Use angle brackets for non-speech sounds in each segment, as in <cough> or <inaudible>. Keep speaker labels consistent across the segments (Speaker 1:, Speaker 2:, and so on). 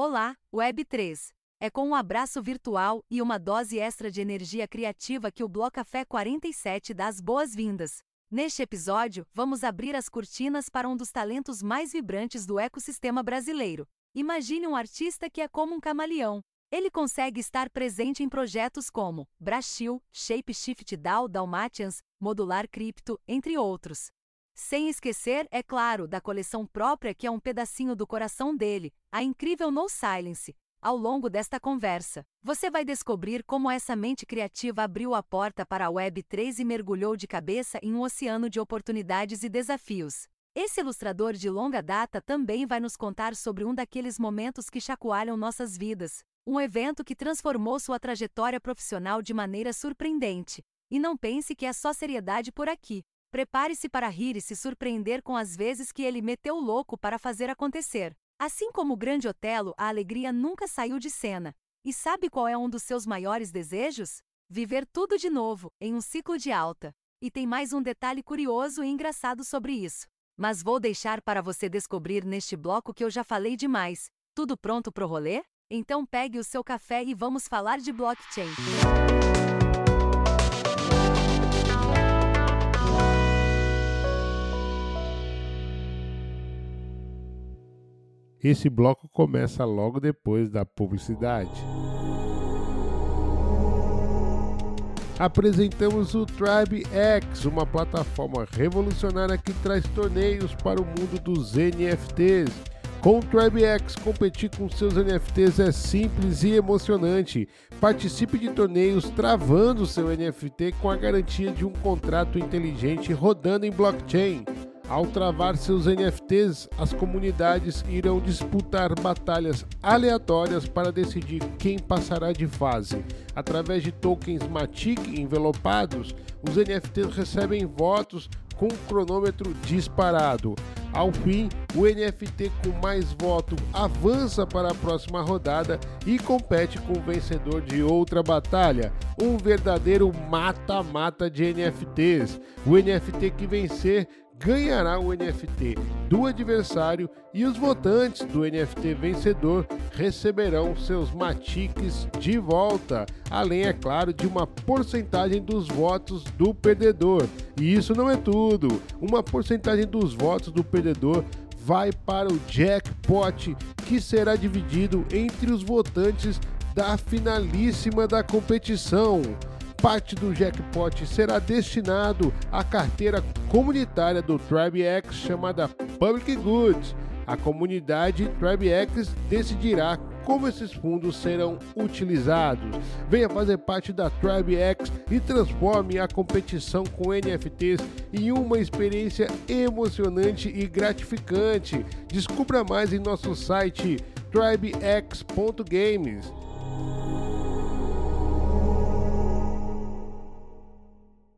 Speaker 1: Olá, Web3. É com um abraço virtual e uma dose extra de energia criativa que o Bloco Café 47 dá as boas-vindas. Neste episódio, vamos abrir as cortinas para um dos talentos mais vibrantes do ecossistema brasileiro. Imagine um artista que é como um camaleão. Ele consegue estar presente em projetos como Brashil, Shapeshift DAO Dalmatians, Modular Crypto, entre outros. Sem esquecer, é claro, da coleção própria que é um pedacinho do coração dele, a incrível No Silence. Ao longo desta conversa, você vai descobrir como essa mente criativa abriu a porta para a Web3 e mergulhou de cabeça em um oceano de oportunidades e desafios. Esse ilustrador de longa data também vai nos contar sobre um daqueles momentos que chacoalham nossas vidas, um evento que transformou sua trajetória profissional de maneira surpreendente. E não pense que é só seriedade por aqui. Prepare-se para rir e se surpreender com as vezes que ele meteu o louco para fazer acontecer. Assim como o grande Otelo, a alegria nunca saiu de cena. E sabe qual é um dos seus maiores desejos? Viver tudo de novo, em um ciclo de alta. E tem mais um detalhe curioso e engraçado sobre isso. Mas vou deixar para você descobrir neste bloco que eu já falei demais. Tudo pronto pro rolê? Então pegue o seu café e vamos falar de blockchain.
Speaker 2: Esse bloco começa logo depois da publicidade. Apresentamos o Tribe X, uma plataforma revolucionária que traz torneios para o mundo dos NFTs. Com o Tribe X, competir com seus NFTs é simples e emocionante. Participe de torneios travando seu NFT com a garantia de um contrato inteligente rodando em blockchain. Ao travar seus NFTs, as comunidades irão disputar batalhas aleatórias para decidir quem passará de fase. Através de tokens Matic envelopados, os NFTs recebem votos com cronômetro disparado. Ao fim, o NFT com mais voto avança para a próxima rodada e compete com o vencedor de outra batalha, um verdadeiro mata-mata de NFTs. O NFT que vencer ganhará o NFT do adversário e os votantes do NFT vencedor receberão seus matiques de volta, além, é claro, de uma porcentagem dos votos do perdedor. E isso não é tudo, uma porcentagem dos votos do perdedor vai para o jackpot, que será dividido entre os votantes da finalíssima da competição parte do jackpot será destinado à carteira comunitária do TribeX chamada Public Goods. A comunidade TribeX decidirá como esses fundos serão utilizados. Venha fazer parte da TribeX e transforme a competição com NFTs em uma experiência emocionante e gratificante. Descubra mais em nosso site tribex.games.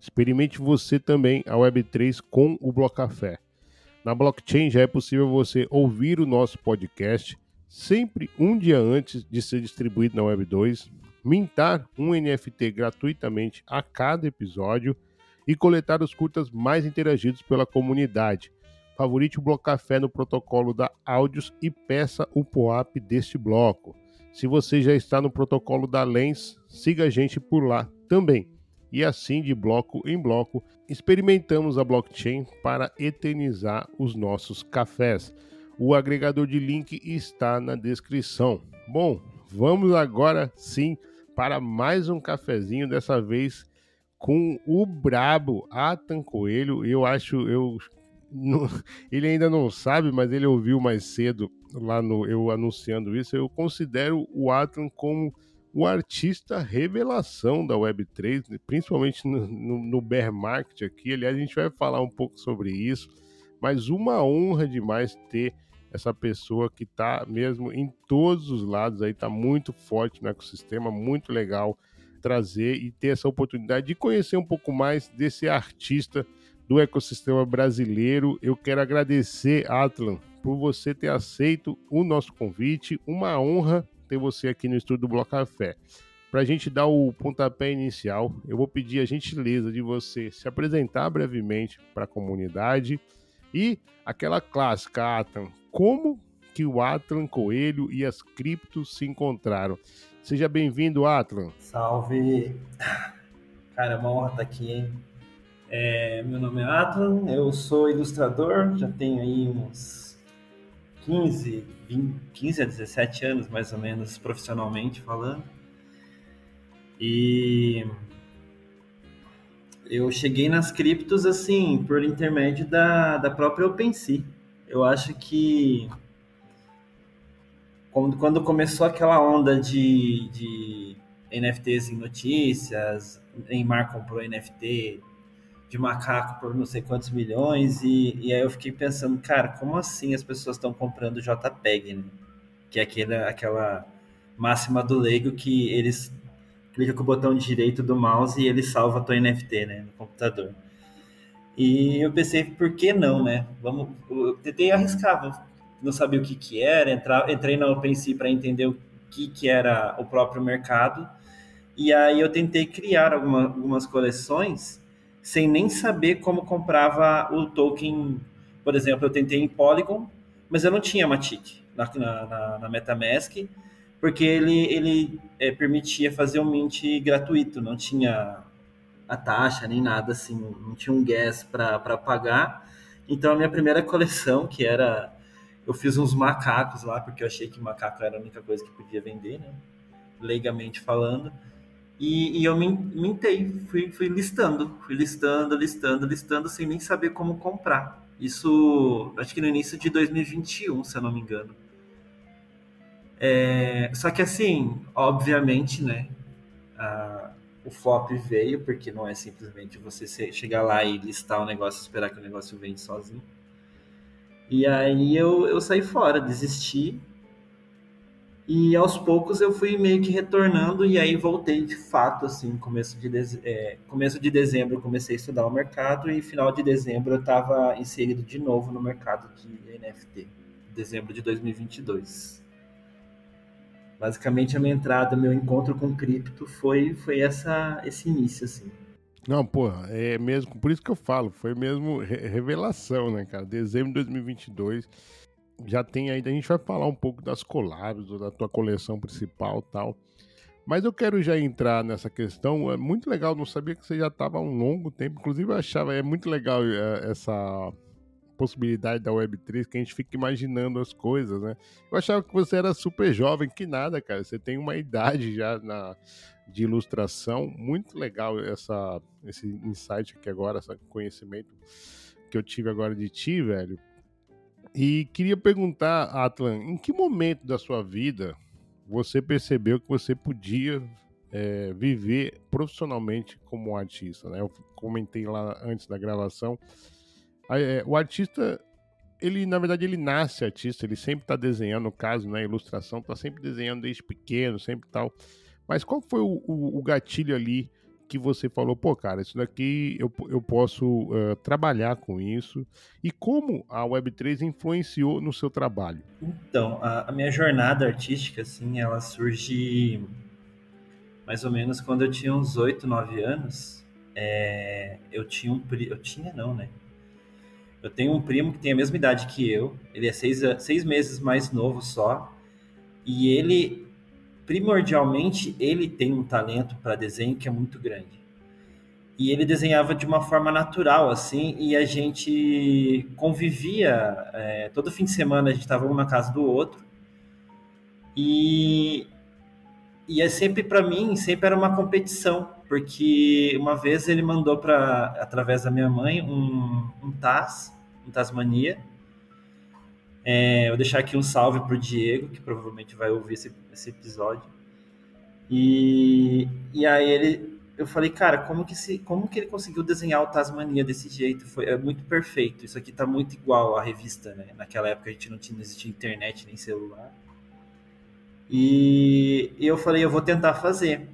Speaker 2: Experimente você também a Web3 com o Blocafé. Na blockchain já é possível você ouvir o nosso podcast sempre um dia antes de ser distribuído na Web2, mintar um NFT gratuitamente a cada episódio e coletar os curtas mais interagidos pela comunidade. Favorite o Blocafé no protocolo da Áudios e peça o POAP deste bloco. Se você já está no protocolo da Lens, siga a gente por lá também e assim de bloco em bloco experimentamos a blockchain para eternizar os nossos cafés. O agregador de link está na descrição. Bom, vamos agora sim para mais um cafezinho, dessa vez com o brabo Atan Coelho. Eu acho, eu não, <laughs> ele ainda não sabe, mas ele ouviu mais cedo lá no eu anunciando isso. Eu considero o Atan como o artista revelação da Web3, né, principalmente no, no, no, bear market aqui. Aliás, a gente vai falar um pouco sobre isso, mas uma honra demais ter essa pessoa que está mesmo em todos os lados aí, está muito forte no ecossistema, muito legal trazer e ter essa oportunidade de conhecer um pouco mais desse artista do ecossistema brasileiro. Eu quero agradecer, Atlan, por você ter aceito o nosso convite. Uma honra ter você aqui no estúdio do Bloco Café. Para a gente dar o pontapé inicial, eu vou pedir a gentileza de você se apresentar brevemente para a comunidade e aquela clássica, Atlan, como que o Atlan Coelho e as criptos se encontraram? Seja bem-vindo, Atlan.
Speaker 3: Salve! Cara, é uma honra estar aqui, hein? É, meu nome é Atlan, eu sou ilustrador, já tenho aí uns 15, 20, 15 a 17 anos, mais ou menos, profissionalmente falando. E eu cheguei nas criptos assim, por intermédio da, da própria OpenSea. Eu acho que quando, quando começou aquela onda de, de NFTs em notícias, Neymar comprou NFT de macaco por não sei quantos milhões, e, e aí eu fiquei pensando, cara, como assim as pessoas estão comprando JPEG, né? Que é aquela, aquela máxima do leigo que eles clica com o botão direito do mouse e ele salva a tua NFT, né, no computador. E eu pensei, por que não, né? Vamos, eu tentei arriscar, não sabia o que que era, entrar, entrei na OpenSea para entender o que que era o próprio mercado. E aí eu tentei criar alguma, algumas coleções sem nem saber como comprava o token. Por exemplo, eu tentei em Polygon, mas eu não tinha Matic na, na, na MetaMask porque ele, ele é, permitia fazer o mint gratuito, não tinha a taxa nem nada assim, não tinha um gas para pagar. Então a minha primeira coleção, que era. Eu fiz uns macacos lá, porque eu achei que macaco era a única coisa que podia vender, né? Leigamente falando. E, e eu mintei, fui, fui listando, fui listando, listando, listando, sem nem saber como comprar. Isso, acho que no início de 2021, se eu não me engano. É, só que assim, obviamente, né? A, o flop veio, porque não é simplesmente você chegar lá e listar o negócio e esperar que o negócio vende sozinho. E aí eu, eu saí fora, desisti. E aos poucos eu fui meio que retornando e aí voltei de fato, assim, começo de, é, começo de dezembro comecei a estudar o mercado e final de dezembro eu estava inserido de novo no mercado de NFT, dezembro de 2022 basicamente a minha entrada, meu encontro com cripto foi foi essa esse início assim.
Speaker 2: Não, porra, é mesmo, por isso que eu falo, foi mesmo revelação, né, cara? Dezembro de 2022, já tem aí, a gente vai falar um pouco das collabs, da tua coleção principal tal. Mas eu quero já entrar nessa questão, é muito legal, não sabia que você já estava há um longo tempo, inclusive eu achava, é muito legal é, essa possibilidade da Web3 que a gente fica imaginando as coisas, né? Eu achava que você era super jovem, que nada, cara. Você tem uma idade já na, de ilustração. Muito legal essa, esse insight aqui agora, esse conhecimento que eu tive agora de ti, velho. E queria perguntar, Atlan, em que momento da sua vida você percebeu que você podia é, viver profissionalmente como artista? Né? Eu comentei lá antes da gravação é, o artista, ele, na verdade, ele nasce artista, ele sempre está desenhando, no caso, na né, ilustração, está sempre desenhando desde pequeno, sempre tal. Mas qual foi o, o, o, gatilho ali que você falou, pô, cara, isso daqui eu, eu posso uh, trabalhar com isso? E como a Web3 influenciou no seu trabalho?
Speaker 3: Então, a, a minha jornada artística, assim, ela surge mais ou menos quando eu tinha uns 8, 9 anos. É, eu tinha um... Eu tinha não, né? Eu tenho um primo que tem a mesma idade que eu, ele é seis, seis meses mais novo só, e ele, primordialmente, ele tem um talento para desenho que é muito grande. E ele desenhava de uma forma natural, assim, e a gente convivia, é, todo fim de semana a gente estava um na casa do outro, e, e é sempre, para mim, sempre era uma competição, porque uma vez ele mandou para através da minha mãe um, um Taz, um Tasmania. É, vou deixar aqui um salve pro Diego, que provavelmente vai ouvir esse, esse episódio. E, e aí ele eu falei, cara, como que, se, como que ele conseguiu desenhar o Tasmania desse jeito? Foi, é muito perfeito. Isso aqui tá muito igual à revista, né? Naquela época a gente não tinha não existia internet nem celular. E, e eu falei, eu vou tentar fazer.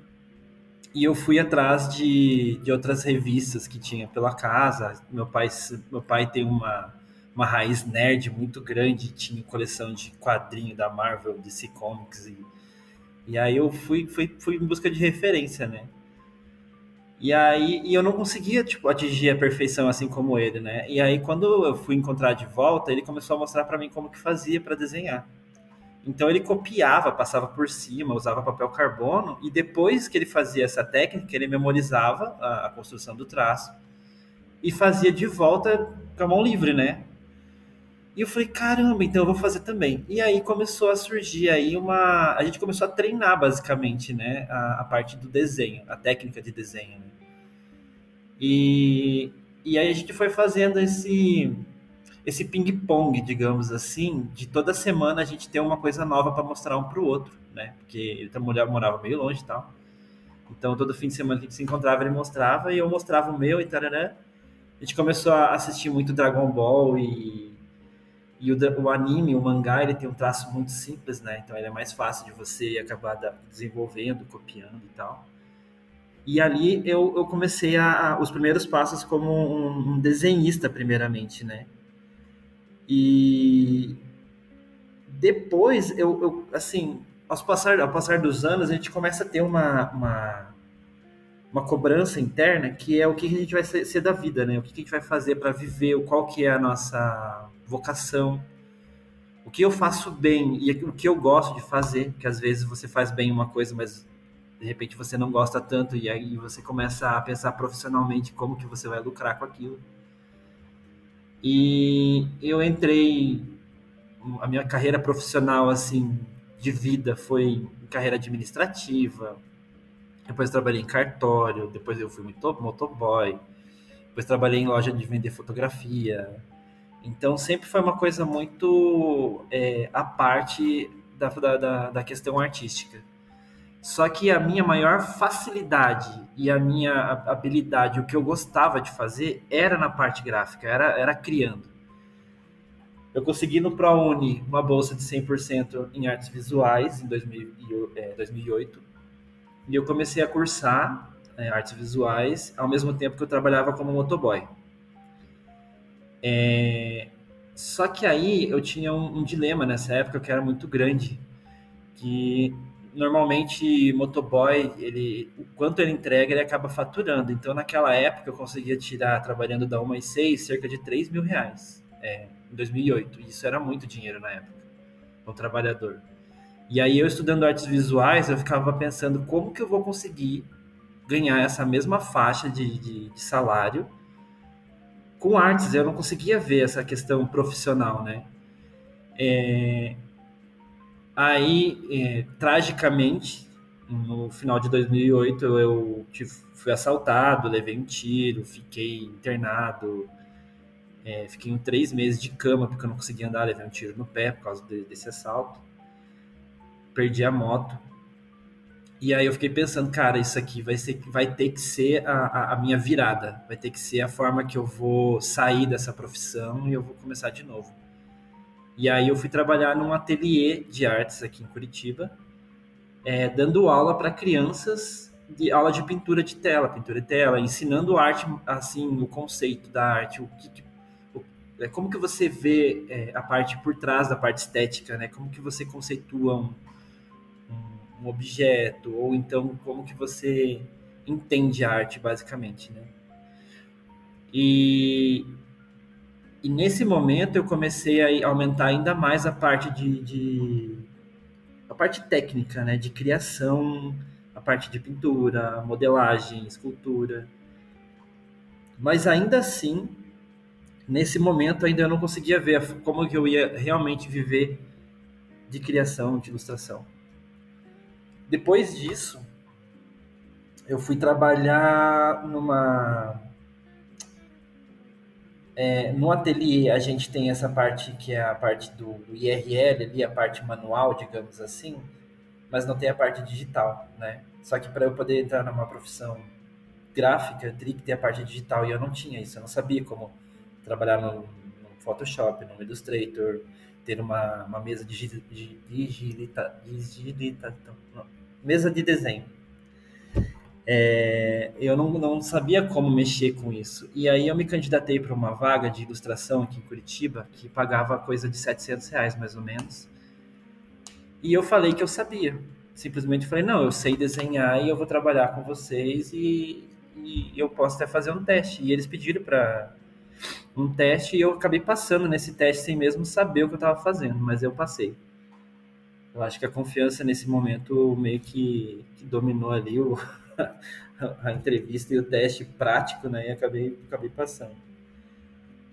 Speaker 3: E eu fui atrás de, de outras revistas que tinha pela casa. Meu pai, meu pai tem uma, uma raiz nerd muito grande, tinha coleção de quadrinho da Marvel, DC Comics. E, e aí eu fui, fui, fui em busca de referência, né? E aí e eu não conseguia tipo atingir a perfeição assim como ele, né? E aí quando eu fui encontrar de volta, ele começou a mostrar para mim como que fazia para desenhar. Então ele copiava, passava por cima, usava papel carbono e depois que ele fazia essa técnica, ele memorizava a, a construção do traço e fazia de volta com a mão livre, né? E eu falei, caramba, então eu vou fazer também. E aí começou a surgir aí uma. A gente começou a treinar basicamente, né? A, a parte do desenho, a técnica de desenho. Né? E, e aí a gente foi fazendo esse esse ping-pong, digamos assim, de toda semana a gente ter uma coisa nova para mostrar um para o outro, né? Porque ele morava meio longe e tal. Então, todo fim de semana a gente se encontrava, ele mostrava e eu mostrava o meu e tarará. A gente começou a assistir muito Dragon Ball e, e o, o, anime, o mangá, ele tem um traço muito simples, né? Então, ele é mais fácil de você acabar desenvolvendo, copiando e tal. E ali eu, eu comecei a, a os primeiros passos como um, um desenhista, primeiramente, né? E depois, eu, eu assim, ao passar, ao passar dos anos, a gente começa a ter uma, uma, uma cobrança interna que é o que a gente vai ser, ser da vida, né? O que a gente vai fazer para viver, qual que é a nossa vocação, o que eu faço bem e o que eu gosto de fazer, que às vezes você faz bem uma coisa, mas de repente você não gosta tanto e aí você começa a pensar profissionalmente como que você vai lucrar com aquilo. E eu entrei a minha carreira profissional assim de vida foi carreira administrativa. Depois trabalhei em cartório, depois eu fui motoboy, depois trabalhei em loja de vender fotografia. Então sempre foi uma coisa muito é, a parte da, da, da questão artística. Só que a minha maior facilidade e a minha habilidade, o que eu gostava de fazer, era na parte gráfica, era, era criando. Eu consegui no ProUni uma bolsa de 100% em artes visuais em 2008. E eu comecei a cursar é, artes visuais ao mesmo tempo que eu trabalhava como motoboy. É, só que aí eu tinha um, um dilema nessa época que era muito grande, que normalmente motoboy, ele, o quanto ele entrega, ele acaba faturando. Então, naquela época, eu conseguia tirar, trabalhando da 1 às 6, cerca de 3 mil reais, é, em 2008. Isso era muito dinheiro na época, um trabalhador. E aí, eu estudando artes visuais, eu ficava pensando como que eu vou conseguir ganhar essa mesma faixa de, de, de salário com artes. Eu não conseguia ver essa questão profissional, né? É, Aí, é, tragicamente, no final de 2008, eu tive, fui assaltado, levei um tiro, fiquei internado, é, fiquei em três meses de cama porque eu não conseguia andar, levei um tiro no pé por causa de, desse assalto. Perdi a moto. E aí eu fiquei pensando, cara, isso aqui vai, ser, vai ter que ser a, a, minha virada, vai ter que ser a forma que eu vou sair dessa profissão e eu vou começar de novo. E aí eu fui trabalhar num ateliê de artes aqui em Curitiba, é, dando aula para crianças de aula de pintura de tela, pintura de tela, ensinando arte, assim, o conceito da arte, o que, o, é, como que você vê é, a parte por trás da parte estética, né? Como que você conceitua um, um, objeto, ou então como que você entende a arte, basicamente, né? E, e nesse momento eu comecei a aumentar ainda mais a parte de, de a parte técnica, né, de criação, a parte de pintura, modelagem, escultura. Mas ainda assim, nesse momento ainda eu não conseguia ver como que eu ia realmente viver de criação, de ilustração. Depois disso, eu fui trabalhar numa é, no ateliê a gente tem essa parte que é a parte do, IRL ali, a parte manual, digamos assim, mas não tem a parte digital, né? Só que para eu poder entrar numa profissão gráfica, eu teria que ter a parte digital, e eu não tinha isso, eu não sabia como trabalhar no, no Photoshop, no Illustrator, ter uma, uma mesa de, digita, digita, mesa de desenho. É, eu não, não sabia como mexer com isso. E aí eu me candidatei para uma vaga de ilustração aqui em Curitiba, que pagava coisa de 700 reais, mais ou menos. E eu falei que eu sabia. Simplesmente falei, não, eu sei desenhar e eu vou trabalhar com vocês e, e eu posso até fazer um teste. E eles pediram para um teste e eu acabei passando nesse teste sem mesmo saber o que eu estava fazendo, mas eu passei. Eu acho que a confiança nesse momento meio que, que dominou ali o, <laughs> a entrevista e o teste prático, né? E acabei, acabei passando.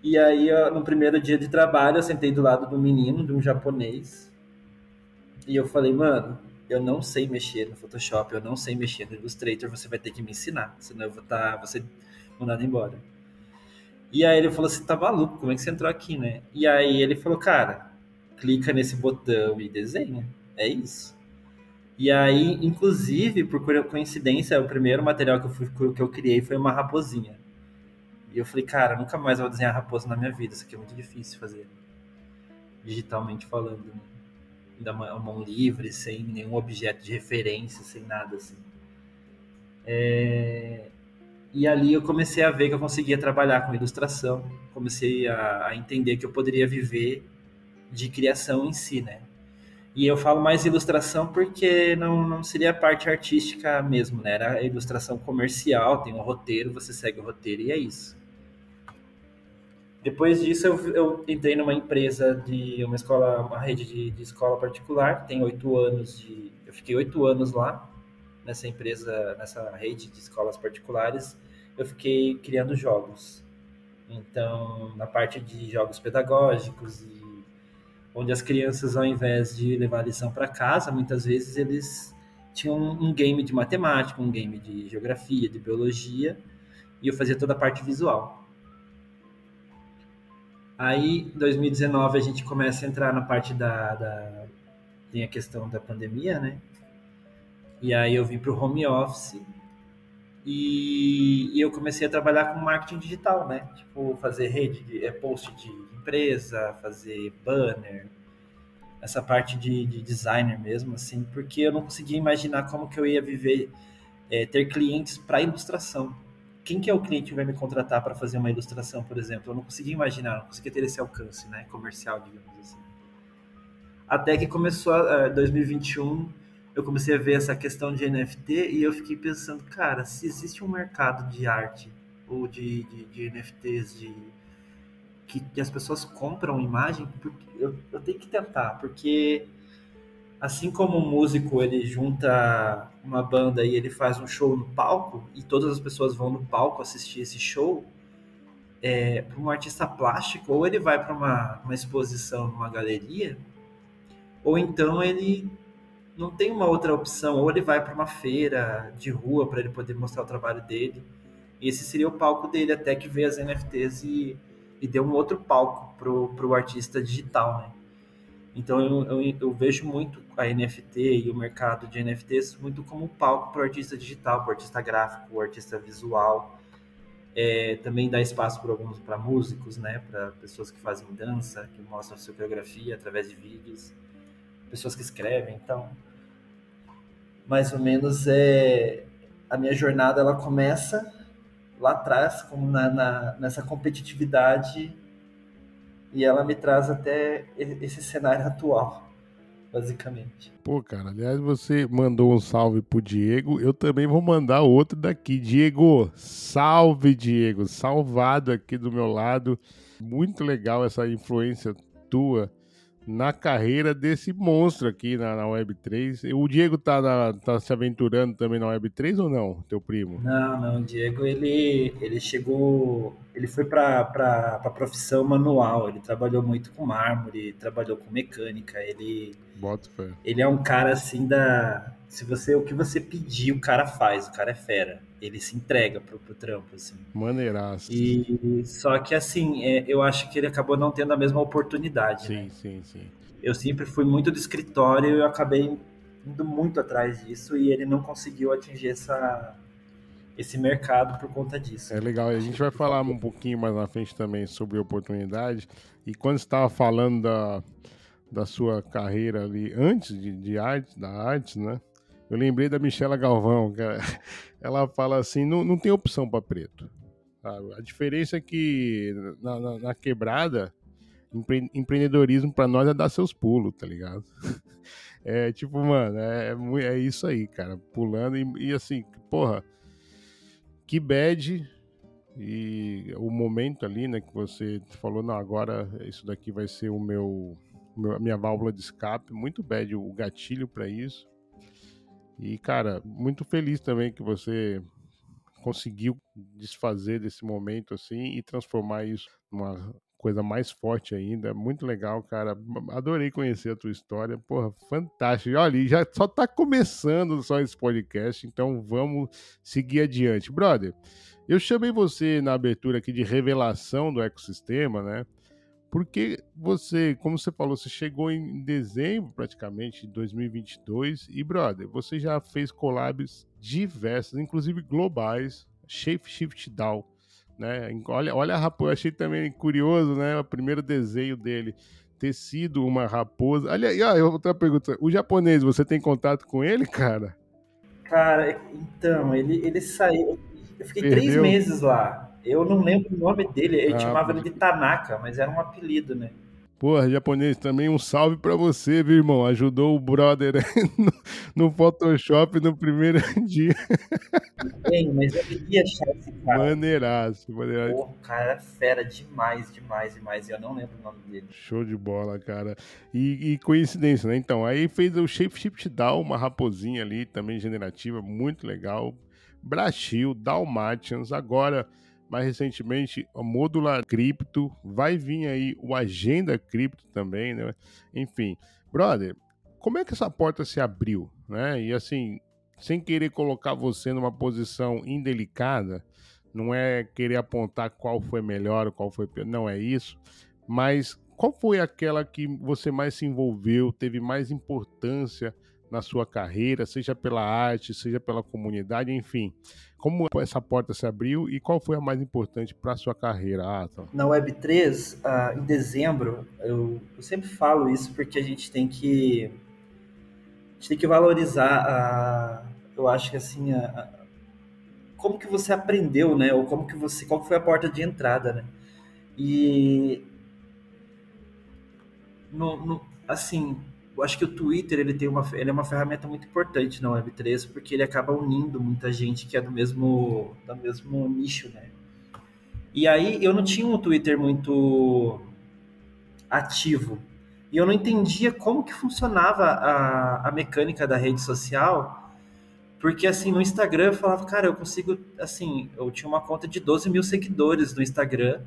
Speaker 3: E aí, no primeiro dia de trabalho, eu sentei do lado do menino, de um japonês, e eu falei, mano, eu não sei mexer no Photoshop, eu não sei mexer no Illustrator, você vai ter que me ensinar, senão eu vou estar, tá, você mandado embora. E aí ele falou assim, tá maluco, como é que você entrou aqui, né? E aí ele falou, cara, clica nesse botão e desenha, é isso. E aí, inclusive, por coincidência, o primeiro material que eu, fui, que eu criei foi uma raposinha. E eu falei, cara, nunca mais vou desenhar raposa na minha vida, isso aqui é muito difícil fazer, digitalmente falando. Né? da mão livre, sem nenhum objeto de referência, sem nada assim. É... E ali eu comecei a ver que eu conseguia trabalhar com ilustração, comecei a, a, entender que eu poderia viver de criação em si, né? E eu falo mais ilustração porque não, não seria a parte artística mesmo, né? Era a ilustração comercial, tem um roteiro, você segue o roteiro e é isso. Depois disso, eu, eu, entrei numa empresa de uma escola, uma rede de, de escola particular, tem oito anos de. Eu fiquei oito anos lá, nessa empresa, nessa rede de escolas particulares. Eu fiquei criando jogos. Então, na parte de jogos pedagógicos, e onde as crianças, ao invés de levar a lição para casa, muitas vezes eles tinham um game de matemática, um game de geografia, de biologia, e eu fazia toda a parte visual. Aí, 2019, a gente começa a entrar na parte da, da, Tem a questão da pandemia, né? E aí eu vim para o home office e, eu comecei a trabalhar com marketing digital, né? Tipo, fazer rede, de, é, post de empresa, fazer banner, essa parte de, de designer mesmo, assim, porque eu não conseguia imaginar como que eu ia viver, é, ter clientes para ilustração quem que é o cliente que vai me contratar para fazer uma ilustração, por exemplo? Eu não conseguia imaginar, não conseguia ter esse alcance, né, comercial, digamos assim. Até que começou uh, eh, 2021, eu comecei a ver essa questão de NFT e eu fiquei pensando, cara, se existe um mercado de arte ou de, de, de NFTs de que, que, as pessoas compram imagem, eu, eu tenho que tentar, porque assim como um músico ele junta uma banda e ele faz um show no palco e todas as pessoas vão no palco assistir esse show, é, para um artista plástico, ou ele vai para uma, uma exposição numa galeria, ou então ele não tem uma outra opção, ou ele vai para uma feira de rua para ele poder mostrar o trabalho dele. Esse seria o palco dele até que veio as NFTs e, e deu um outro palco para o artista digital, né? Então eu, eu, eu, vejo muito a NFT e o mercado de NFTs muito como palco para o artista digital, para o artista gráfico, o artista visual. É, também dá espaço para alguns para músicos, né, para pessoas que fazem dança, que mostram sua coreografia através de vídeos, pessoas que escrevem. Então, mais ou menos é a minha jornada ela começa lá atrás, como na, na nessa competitividade e ela me traz até esse cenário atual, basicamente.
Speaker 2: Pô, cara, aliás, você mandou um salve pro Diego, eu também vou mandar outro daqui. Diego, salve, Diego, salvado aqui do meu lado. Muito legal essa influência tua na carreira desse monstro aqui na, na Web3. O Diego tá, na, tá se aventurando também na Web3 ou não, teu primo?
Speaker 3: Não, não, o Diego ele, ele chegou, ele foi para a profissão manual, ele trabalhou muito com mármore, trabalhou com mecânica, ele
Speaker 2: Bota fé.
Speaker 3: Ele é um cara assim da se você o que você pedir, o cara faz, o cara é fera. Ele se entrega pro, pro trampo, assim.
Speaker 2: Maneiraço.
Speaker 3: E só que assim, é, eu acho que ele acabou não tendo a mesma oportunidade.
Speaker 2: Sim,
Speaker 3: né?
Speaker 2: sim, sim.
Speaker 3: Eu sempre fui muito do escritório e eu acabei indo muito atrás disso e ele não conseguiu atingir essa esse mercado por conta disso.
Speaker 2: É legal, a gente vai falar um pouquinho mais na frente também sobre oportunidade. E quando você estava falando da, da sua carreira ali antes de, de arte, da arte, né? Eu lembrei da Michela Galvão, cara. <laughs> Ela fala assim: não, não tem opção para preto. A diferença é que na, na, na quebrada, empre, empreendedorismo para nós é dar seus pulos, tá ligado? <laughs> É tipo, mano, é, é, é isso aí, cara. Pulando e, e assim, porra, que bad e o momento ali, né, que você falou, não, agora isso daqui vai ser o meu, a minha válvula de escape, muito bad o gatilho para isso. E, cara, muito feliz também que você conseguiu desfazer desse momento assim e transformar isso numa coisa mais forte ainda. Muito legal, cara. Adorei conhecer a tua história. Porra, fantástico. E olha, já só tá começando só esse podcast, então vamos seguir adiante. Brother, eu chamei você na abertura aqui de revelação do ecossistema, né? Porque você, como você falou, você chegou em dezembro praticamente de 2022 e, brother, você já fez collabs diversas, inclusive globais, Shape Shift Down né? Olha, olha a raposa, achei também curioso, né? O primeiro desenho dele ter sido uma raposa. Olha, e ó, outra pergunta: o japonês, você tem contato com ele, cara?
Speaker 3: Cara, então, ele, ele saiu. Eu fiquei Perdeu. três meses lá. Eu não lembro o nome dele, eu ah, chamava ele de Tanaka, mas era um apelido, né?
Speaker 2: Porra, japonês, também um salve para você, viu, irmão? Ajudou o brother <laughs> no, no Photoshop no primeiro <laughs> dia.
Speaker 3: Bem, mas eu queria achar esse cara.
Speaker 2: Maneiraço, maneiraço.
Speaker 3: Pô, cara era fera demais, demais, demais. Eu não lembro o nome dele.
Speaker 2: Show de bola, cara. E, e coincidência, né? Então, aí fez o Shape Shift Down, uma raposinha ali, também generativa, muito legal. Brasil, Dalmatians, agora mais recentemente a Modular Cripto, vai vir aí o Agenda Cripto também, né? Enfim, brother, como é que essa porta se abriu, né? E assim, sem querer colocar você numa posição indelicada, não é querer apontar qual foi melhor, qual foi pior, não é isso, mas qual foi aquela que você mais se envolveu, teve mais importância na sua carreira, seja pela arte, seja pela comunidade, enfim. Como essa porta se abriu e qual foi a mais importante para a sua carreira, Atom?
Speaker 3: Na Web3, uh, ah, em dezembro, eu, eu, sempre falo isso porque a gente tem que, a gente tem que valorizar, a, eu acho que assim, a, a, como que você aprendeu, né? Ou como que você, qual foi a porta de entrada, né? E no, no, assim, eu acho que o Twitter ele tem uma, ele é uma ferramenta muito importante na Web3 porque ele acaba unindo muita gente que é do mesmo, do mesmo nicho, né? E aí eu não tinha um Twitter muito ativo e eu não entendia como que funcionava a, a mecânica da rede social porque assim no Instagram eu falava, cara, eu consigo, assim, eu tinha uma conta de 12 mil seguidores no Instagram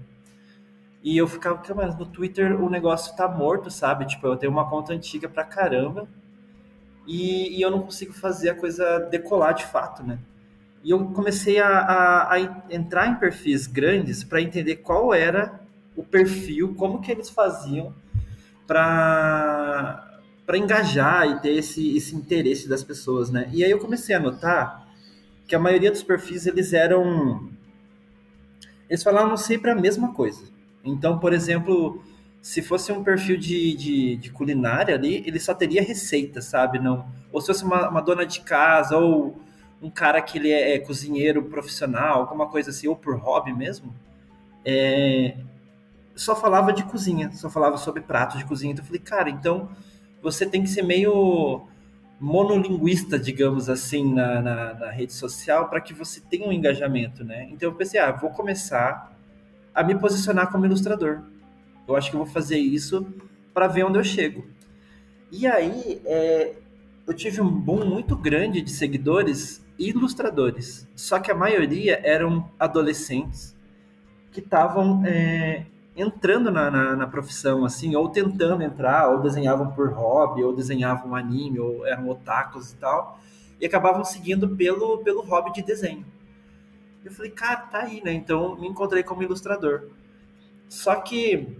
Speaker 3: e eu ficava, mas no Twitter o negócio tá morto, sabe? Tipo, eu tenho uma conta antiga pra caramba e, e eu não consigo fazer a coisa decolar de fato, né? E eu comecei a, a, a entrar em perfis grandes para entender qual era o perfil, como que eles faziam para para engajar e ter esse, esse interesse das pessoas, né? E aí eu comecei a notar que a maioria dos perfis eles eram eles falavam sempre a mesma coisa. Então, por exemplo, se fosse um perfil de, de, de, culinária ali, ele só teria receita, sabe? Não, ou se fosse uma, uma dona de casa, ou um cara que ele é, é, cozinheiro profissional, alguma coisa assim, ou por hobby mesmo, é, só falava de cozinha, só falava sobre pratos de cozinha. Então eu falei, cara, então você tem que ser meio monolinguista, digamos assim, na, na, na rede social para que você tenha um engajamento, né? Então eu pensei, ah, vou começar a me posicionar como ilustrador. Eu acho que eu vou fazer isso para ver onde eu chego. E aí, é, eu tive um boom muito grande de seguidores e ilustradores. Só que a maioria eram adolescentes que estavam é, entrando na, na, na, profissão, assim, ou tentando entrar, ou desenhavam por hobby, ou desenhavam anime, ou eram otakus e tal, e acabavam seguindo pelo, pelo hobby de desenho. Eu falei, cara, tá aí, né? Então me encontrei como ilustrador. Só que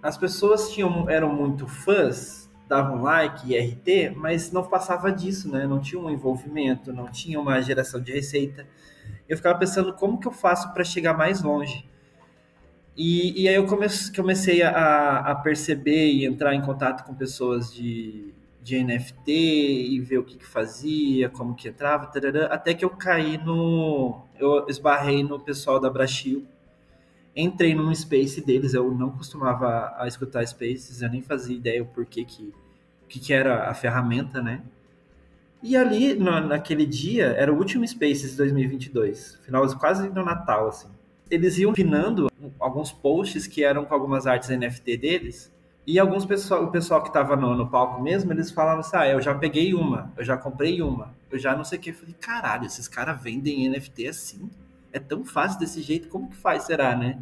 Speaker 3: as pessoas tinham, eram muito fãs davam like e RT, mas não passava disso, né? Não tinha um envolvimento, não tinha uma geração de receita. Eu ficava pensando como que eu faço para chegar mais longe. E, e aí eu comecei a, a, perceber e entrar em contato com pessoas de, de NFT e ver o que, que fazia, como que entrava, tarará, até que eu caí no... Eu esbarrei no pessoal da Brachil, entrei num space deles, eu não costumava a escutar spaces, eu nem fazia ideia o porquê que, que, que era a ferramenta, né? E ali, no, naquele dia, era o último Spaces de 2022, final quase no Natal, assim. Eles iam pinando alguns posts que eram com algumas artes NFT deles, e alguns pessoal, o pessoal que estava no, no, palco mesmo, eles falavam assim: ah, eu já peguei uma, eu já comprei uma, eu já não sei o que. Eu falei, caralho, esses caras vendem NFT assim? É tão fácil desse jeito, como que faz, será, né?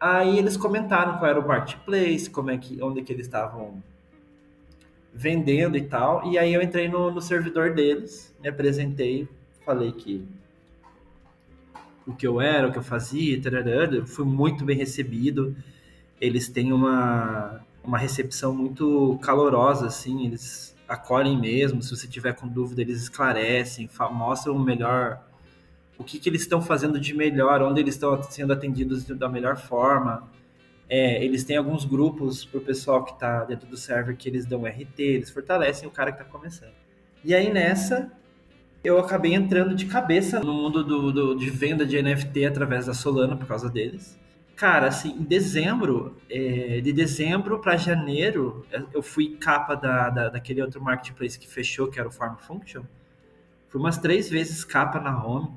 Speaker 3: Aí eles comentaram qual era o marketplace, como é que, onde que eles estavam vendendo e tal. E aí eu entrei no, no servidor deles, me apresentei, falei que o que eu era, o que eu fazia, tarará, fui muito bem recebido. Eles têm uma, uma recepção muito calorosa, assim, eles acolhem mesmo. Se você tiver com dúvida, eles esclarecem, mostram o melhor, o que, que eles estão fazendo de melhor, onde eles estão sendo atendidos da melhor forma. É, eles têm alguns grupos para o pessoal que está dentro do server que eles dão RT, eles fortalecem o cara que está começando. E aí nessa, eu acabei entrando de cabeça no mundo do, do, de venda de NFT através da Solana por causa deles. Cara, assim, em dezembro, é, de dezembro para janeiro, eu fui capa da, da, daquele outro marketplace que fechou, que era o Farm Function. Fui umas três vezes capa na home.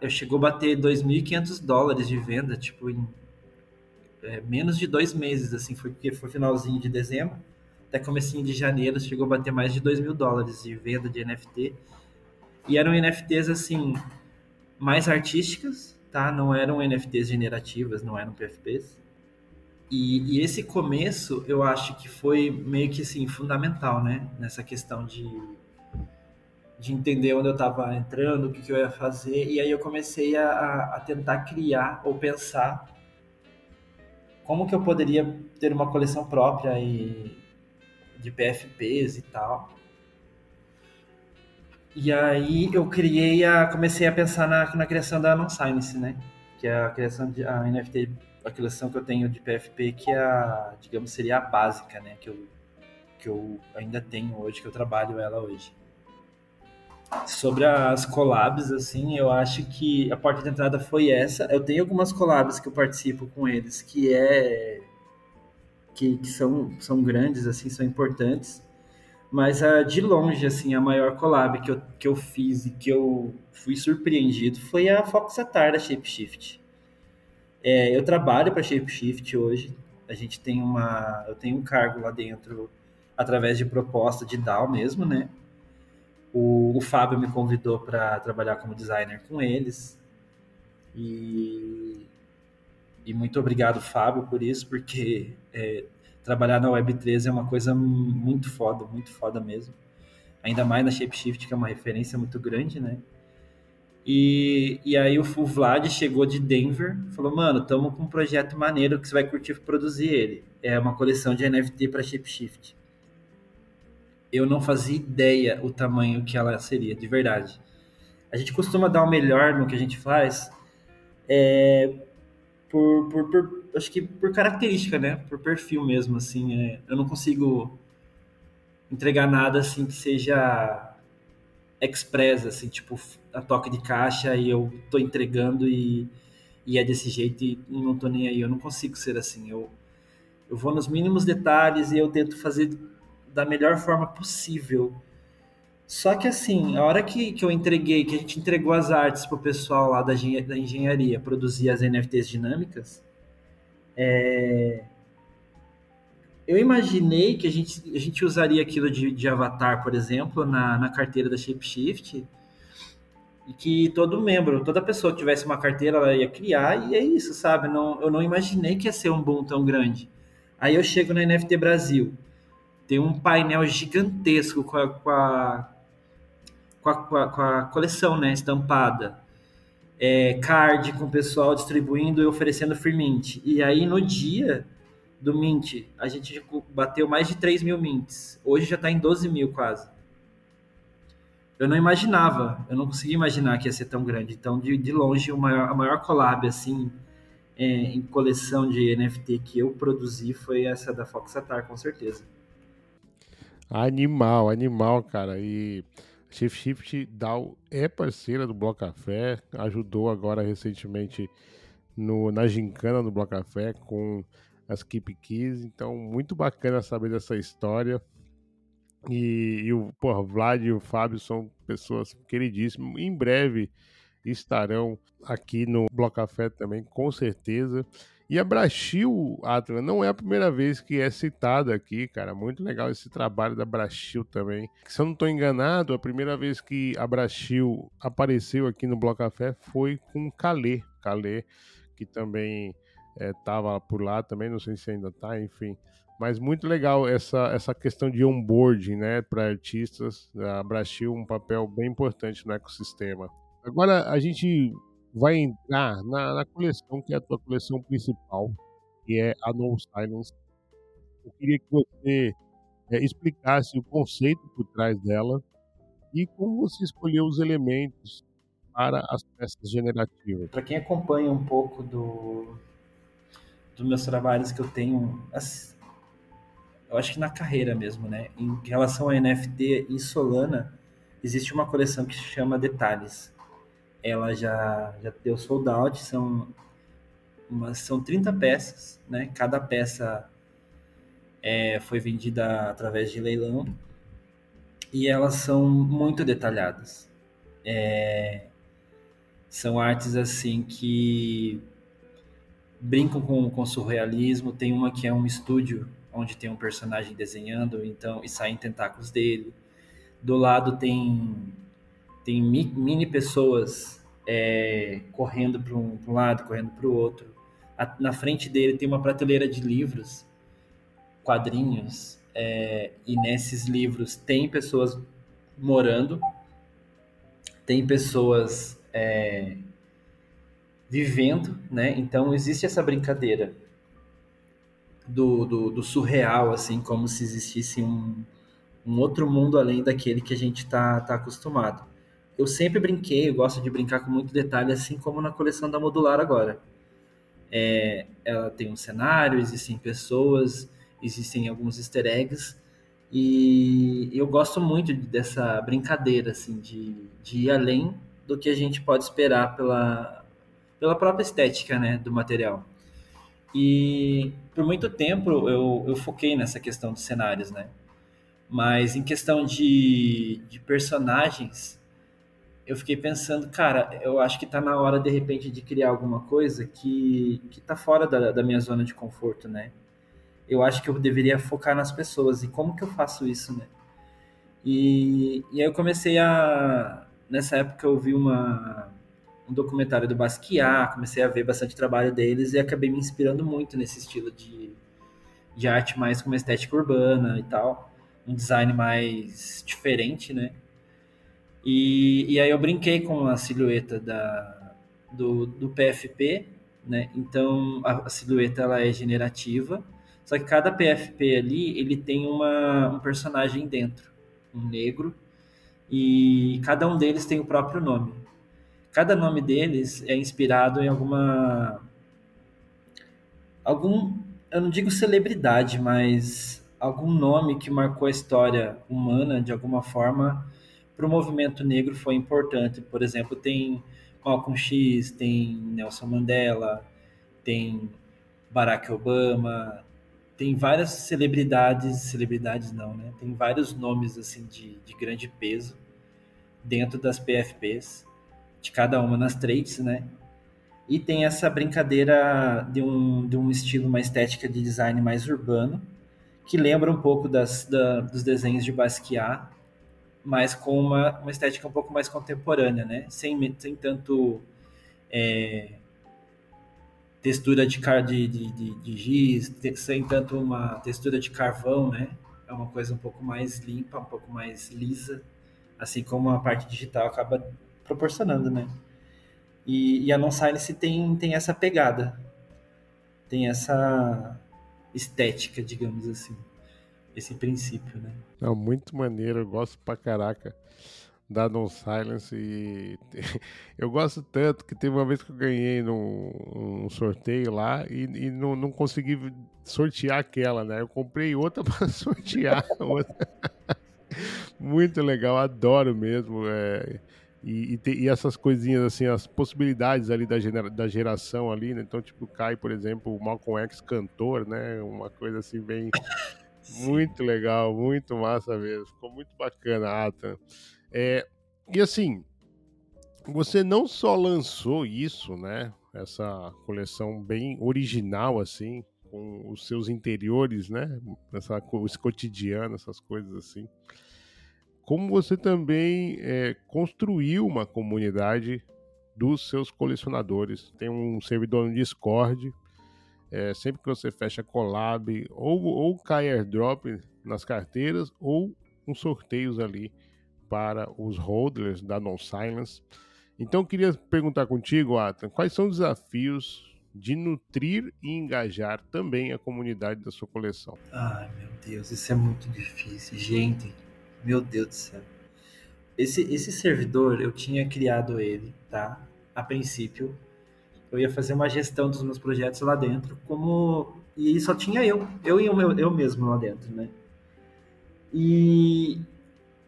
Speaker 3: Eu chegou a bater 2.500 dólares de venda, tipo, em é, menos de dois meses, assim, foi porque foi finalzinho de dezembro, até comecinho de janeiro, chegou a bater mais de 2 mil dólares de venda de NFT. E eram NFTs, assim, mais artísticas, tá? Não eram NFTs generativas, não eram PFPs. E, e, esse começo, eu acho que foi meio que, assim, fundamental, né? Nessa questão de, de entender onde eu estava entrando, o que, que, eu ia fazer. E aí eu comecei a, a tentar criar ou pensar como que eu poderia ter uma coleção própria e de PFPs e tal. E aí eu criei a comecei a pensar na, na criação da Non Science, né? Que é a criação de a NFT, a coleção que eu tenho de PFP que é a, digamos, seria a básica, né, que eu que eu ainda tenho hoje, que eu trabalho ela hoje. Sobre as collabs, assim, eu acho que a porta de entrada foi essa. Eu tenho algumas collabs que eu participo com eles, que é que, que são, são grandes, assim, são importantes. Mas a, de longe, assim, a maior collab que eu, que eu fiz e que eu fui surpreendido foi a Fox Atar da Shapeshift. É, eu trabalho para Shapeshift hoje. A gente tem uma, eu tenho um cargo lá dentro através de proposta de DAO mesmo, né? O, o Fábio me convidou para trabalhar como designer com eles. E, e muito obrigado, Fábio, por isso, porque é, trabalhar na Web3 é uma coisa muito foda, muito foda mesmo. Ainda mais na Shapeshift, que é uma referência muito grande, né? E, e aí o, Vlad chegou de Denver, falou, mano, estamos com um projeto maneiro que você vai curtir produzir ele. É uma coleção de NFT para Shapeshift eu não fazia ideia o tamanho que ela seria, de verdade. A gente costuma dar o melhor no que a gente faz é, por, por, por, acho que por característica, né? Por perfil mesmo, assim. É, eu não consigo entregar nada assim que seja express, assim, tipo a toque de caixa e eu tô entregando e, e é desse jeito e não tô nem aí. Eu não consigo ser assim. Eu, eu vou nos mínimos detalhes e eu tento fazer da melhor forma possível. Só que assim, a hora que, que eu entreguei, que a gente entregou as artes pro pessoal lá da, da engenharia produzir as NFTs dinâmicas, é... eu imaginei que a gente, a gente usaria aquilo de, de avatar, por exemplo, na, na carteira da Shapeshift, e que todo membro, toda pessoa que tivesse uma carteira, ela ia criar, e é isso, sabe? Não, eu não imaginei que ia ser um boom tão grande. Aí eu chego na NFT Brasil, tem um painel gigantesco com a, com a, com a, com a coleção né, estampada. É, card com o pessoal distribuindo e oferecendo free mint. E aí no dia do Mint, a gente bateu mais de 3 mil mints. Hoje já está em 12 mil quase. Eu não imaginava, eu não conseguia imaginar que ia ser tão grande. Então, de, de longe, o maior, a maior collab, assim, é, em coleção de NFT que eu produzi foi essa da Fox Satar, com certeza.
Speaker 2: Animal, animal, cara. E Shift Shift DAO é parceira do Bloco Café, ajudou agora recentemente no, na gincana do Bloco Café com as Keep Keys, então muito bacana saber dessa história. E, e o porra, Vlad e o Fábio são pessoas queridíssimas. Em breve estarão aqui no Bloco Café também, com certeza. E a Brachil, Atlas, não é a primeira vez que é citada aqui, cara. Muito legal esse trabalho da Brachil também. Se eu não estou enganado, a primeira vez que a Brachil apareceu aqui no Bloco Café foi com Calê. Calê, que também estava é, por lá também, não sei se ainda está, enfim. Mas muito legal essa, essa questão de onboarding, né, para artistas. A Brachil um papel bem importante no ecossistema. Agora a gente vai entrar na, na, coleção que é a tua coleção principal, que é a No Silence. Eu queria que você é, explicasse o conceito por trás dela e como você escolheu os elementos para as peças generativas.
Speaker 3: Para quem acompanha um pouco do dos meus trabalhos que eu tenho, eu acho que na carreira mesmo, né? Em relação a NFT em Solana, existe uma coleção que se chama Detalhes ela já, já deu sold out, são, são 30 peças, né? Cada peça é, foi vendida através de leilão e elas são muito detalhadas. É, são artes assim que brincam com, com surrealismo. Tem uma que é um estúdio onde tem um personagem desenhando, então e saem tentáculos dele. Do lado tem tem mini pessoas é, correndo para um, um, lado, correndo para o outro. A, na frente dele tem uma prateleira de livros, quadrinhos, é, e nesses livros tem pessoas morando, tem pessoas é, vivendo, né? Então existe essa brincadeira do, do, do surreal, assim, como se existisse um, um outro mundo além daquele que a gente está tá acostumado eu sempre brinquei, eu gosto de brincar com muito detalhe, assim como na coleção da Modular agora. É, ela tem um cenário, existem pessoas, existem alguns easter eggs, e eu gosto muito dessa brincadeira, assim, de, de ir além do que a gente pode esperar pela, pela própria estética, né, do material. E por muito tempo eu, eu foquei nessa questão dos cenários, né? Mas em questão de, de personagens, eu fiquei pensando, cara, eu acho que está na hora de repente de criar alguma coisa que que tá fora da, da minha zona de conforto, né? Eu acho que eu deveria focar nas pessoas e como que eu faço isso, né? E, e aí eu comecei a nessa época eu vi uma um documentário do Basquiat, comecei a ver bastante trabalho deles e acabei me inspirando muito nesse estilo de, de arte mais com uma estética urbana e tal, um design mais diferente, né? E, e aí eu brinquei com a silhueta da, do, do PFP, né? Então a, a silhueta ela é generativa, só que cada PFP ali ele tem uma, um personagem dentro, um negro, e cada um deles tem o próprio nome. Cada nome deles é inspirado em alguma algum, eu não digo celebridade, mas algum nome que marcou a história humana de alguma forma para o movimento negro foi importante. Por exemplo, tem Malcolm X, tem Nelson Mandela, tem Barack Obama, tem várias celebridades, celebridades não, né? Tem vários nomes assim de, de grande peso dentro das PFPs, de cada uma nas trades, né? E tem essa brincadeira de um, de um estilo, uma estética de design mais urbano, que lembra um pouco das, da, dos desenhos de Basquiat, mas com uma, uma estética um pouco mais contemporânea, né? Sem, sem tanto é, textura de, car, de, de, de, de giz, sem tanto uma textura de carvão, né? É uma coisa um pouco mais limpa, um pouco mais lisa, assim como a parte digital acaba proporcionando, né? E, e a Non-Silence tem, tem essa pegada, tem essa estética, digamos assim. Esse princípio, né?
Speaker 2: Não, muito maneiro, eu gosto pra caraca da Non Silence e <laughs> eu gosto tanto que teve uma vez que eu ganhei num, num sorteio lá e, e não, não, consegui sortear aquela, né? Eu comprei outra <laughs> para sortear. outra. <laughs> Muito legal, adoro mesmo. É, e, e, te, e, essas coisinhas assim, as possibilidades ali da, genera, da geração ali, né? Então, tipo, cai, por exemplo, o Malcolm X cantor, né? Uma coisa assim bem. Muito legal, muito massa mesmo. Ficou muito bacana, Atan. É, e assim, você não só lançou isso, né? Essa coleção bem original, assim, com os seus interiores, né? Essa, esse cotidiano, essas coisas assim. Como você também é, construiu uma comunidade dos seus colecionadores. Tem um servidor no Discord. É, sempre que você fecha collab, ou, ou cai airdrop nas carteiras, ou uns sorteios ali para os holders da Non Silence. Então eu queria perguntar contigo, Atan, quais são os desafios de nutrir e engajar também a comunidade da sua coleção?
Speaker 3: Ai, meu Deus, isso é muito difícil. Gente, meu Deus do céu. Esse, esse servidor, eu tinha criado ele, tá? A princípio, eu ia fazer uma gestão dos meus projetos lá dentro, como... E só tinha eu, eu e o meu, eu mesmo lá dentro, né? E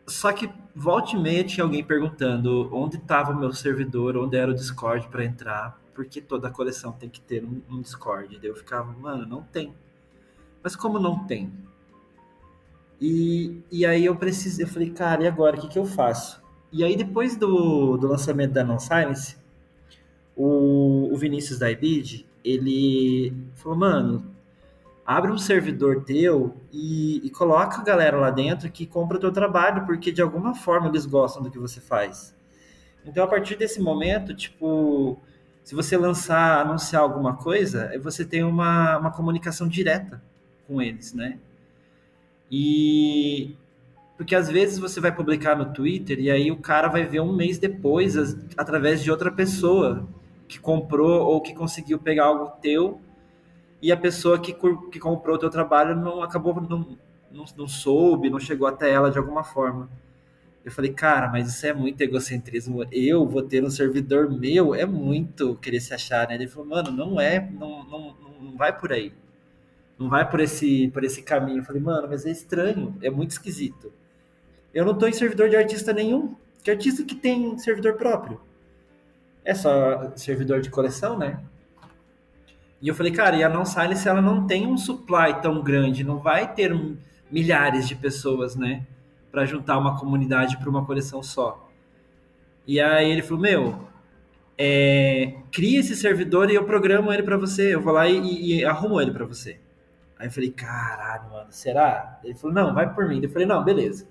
Speaker 3: só que volta e meia tinha alguém perguntando onde estava o meu servidor, onde era o Discord para entrar, porque toda coleção tem que ter um, um Discord. Daí eu ficava, mano, não tem. Mas como não tem? E, e aí eu precisei, eu falei, cara, e agora o que, que eu faço? E aí depois do, do lançamento da Non Silence, o, o Vinícius da Ibid, ele falou, mano, abre um servidor teu e, e, coloca a galera lá dentro que compra o teu trabalho, porque de alguma forma eles gostam do que você faz. Então, a partir desse momento, tipo, se você lançar, anunciar alguma coisa, você tem uma, uma comunicação direta com eles, né? E porque às vezes você vai publicar no Twitter e aí o cara vai ver um mês depois, através de outra pessoa que comprou ou que conseguiu pegar algo teu e a pessoa que, que comprou o teu trabalho não acabou, não, não, não soube, não chegou até ela de alguma forma. Eu falei, cara, mas isso é muito egocentrismo. Eu vou ter um servidor meu, é muito querer se achar, né? Ele falou, mano, não é, não, não, não vai por aí. Não vai por esse, por esse caminho. Eu falei, mano, mas é estranho, é muito esquisito. Eu não tô em servidor de artista nenhum. Que artista que tem servidor próprio? É só servidor de coleção, né? E eu falei, cara, e a Non Silence ela não tem um supply tão grande, não vai ter milhares de pessoas, né, para juntar uma comunidade para uma coleção só. E aí ele falou, meu, é, cria esse servidor e eu programo ele para você, eu vou lá e, e arrumo ele para você. Aí eu falei, caralho, mano, será? Ele falou, não, vai por mim. Eu falei, não, beleza.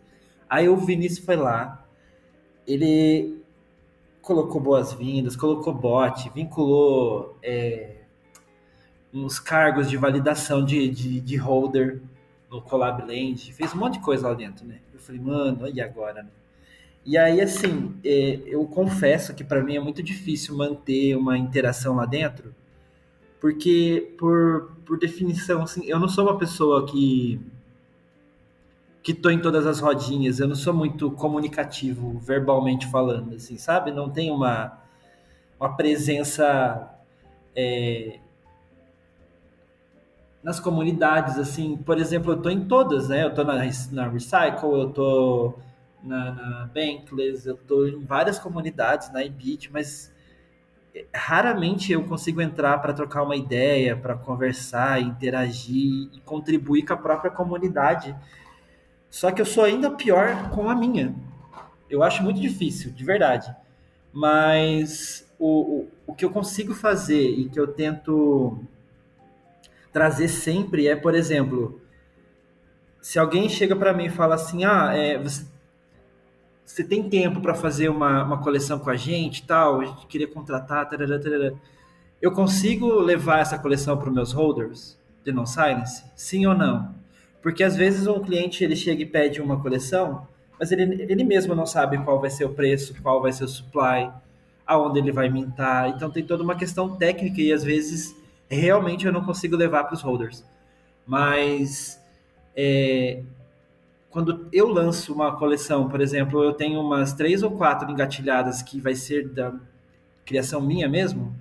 Speaker 3: Aí o Vinícius foi lá, ele colocou boas-vindas, colocou bot, vinculou é, uns cargos de validação de, de, de holder no Collab Land, fez um monte de coisa lá dentro, né? Eu falei, mano, e agora, né? E aí, assim, é, eu confesso que para mim é muito difícil manter uma interação lá dentro, porque, por, por definição, assim, eu não sou uma pessoa que que tô em todas as rodinhas, eu não sou muito comunicativo, verbalmente falando, assim, sabe? Não tenho uma, uma presença é, nas comunidades, assim, por exemplo, eu tô em todas, né? Eu tô na, na Recycle, eu tô na, na Bankless, eu tô em várias comunidades, na Ibit, mas eh, raramente eu consigo entrar para trocar uma ideia, para conversar, interagir e contribuir com a própria comunidade. Só que eu sou ainda pior com a minha. Eu acho muito difícil, de verdade. Mas o, o, o que eu consigo fazer e que eu tento trazer sempre é, por exemplo, se alguém chega para mim e fala assim, ah, é, você, você tem tempo para fazer uma, uma coleção com a gente, tal, a gente queria contratar, tarará, tarará. eu consigo levar essa coleção para os meus holders de non silence? Sim ou não? Porque às vezes um cliente ele chega e pede uma coleção, mas ele, ele mesmo não sabe qual vai ser o preço, qual vai ser o supply, aonde ele vai mintar. Então tem toda uma questão técnica e às vezes realmente eu não consigo levar para os holders. Mas é, quando eu lanço uma coleção, por exemplo, eu tenho umas três ou quatro engatilhadas que vai ser da criação minha mesmo,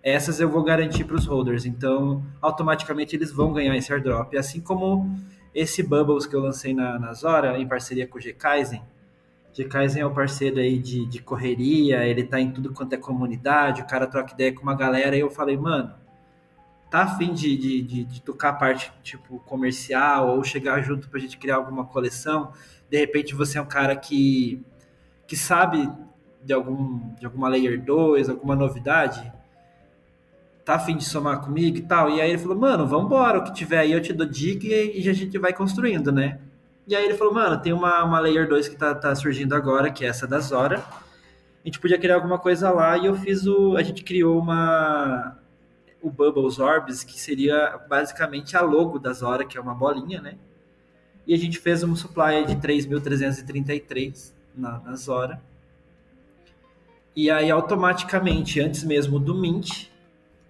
Speaker 3: essas eu vou garantir para os holders. Então, automaticamente eles vão ganhar esse airdrop. Assim como esse Bubbles que eu lancei na, na Zora, em parceria com o G-Kaizen. G-Kaizen é o parceiro aí de, de correria, ele tá em tudo quanto é comunidade, o cara troca ideia com uma galera, e eu falei, mano, tá afim de, de, de, de tocar a parte tipo comercial ou chegar junto pra gente criar alguma coleção, de repente você é um cara que, que sabe de, algum, de alguma Layer 2, alguma novidade, tá afim de somar comigo e tal? E aí ele falou, mano, vambora, o que tiver aí eu te dou dica e, e a gente vai construindo, né? E aí ele falou, mano, tem uma, uma Layer 2 que tá, tá surgindo agora, que é essa da Zora. A gente podia criar alguma coisa lá e eu fiz o. A gente criou uma. O Bubbles Orbs, que seria basicamente a logo da Zora, que é uma bolinha, né? E a gente fez um supply de 3.333 na, na Zora. E aí, automaticamente, antes mesmo do Mint,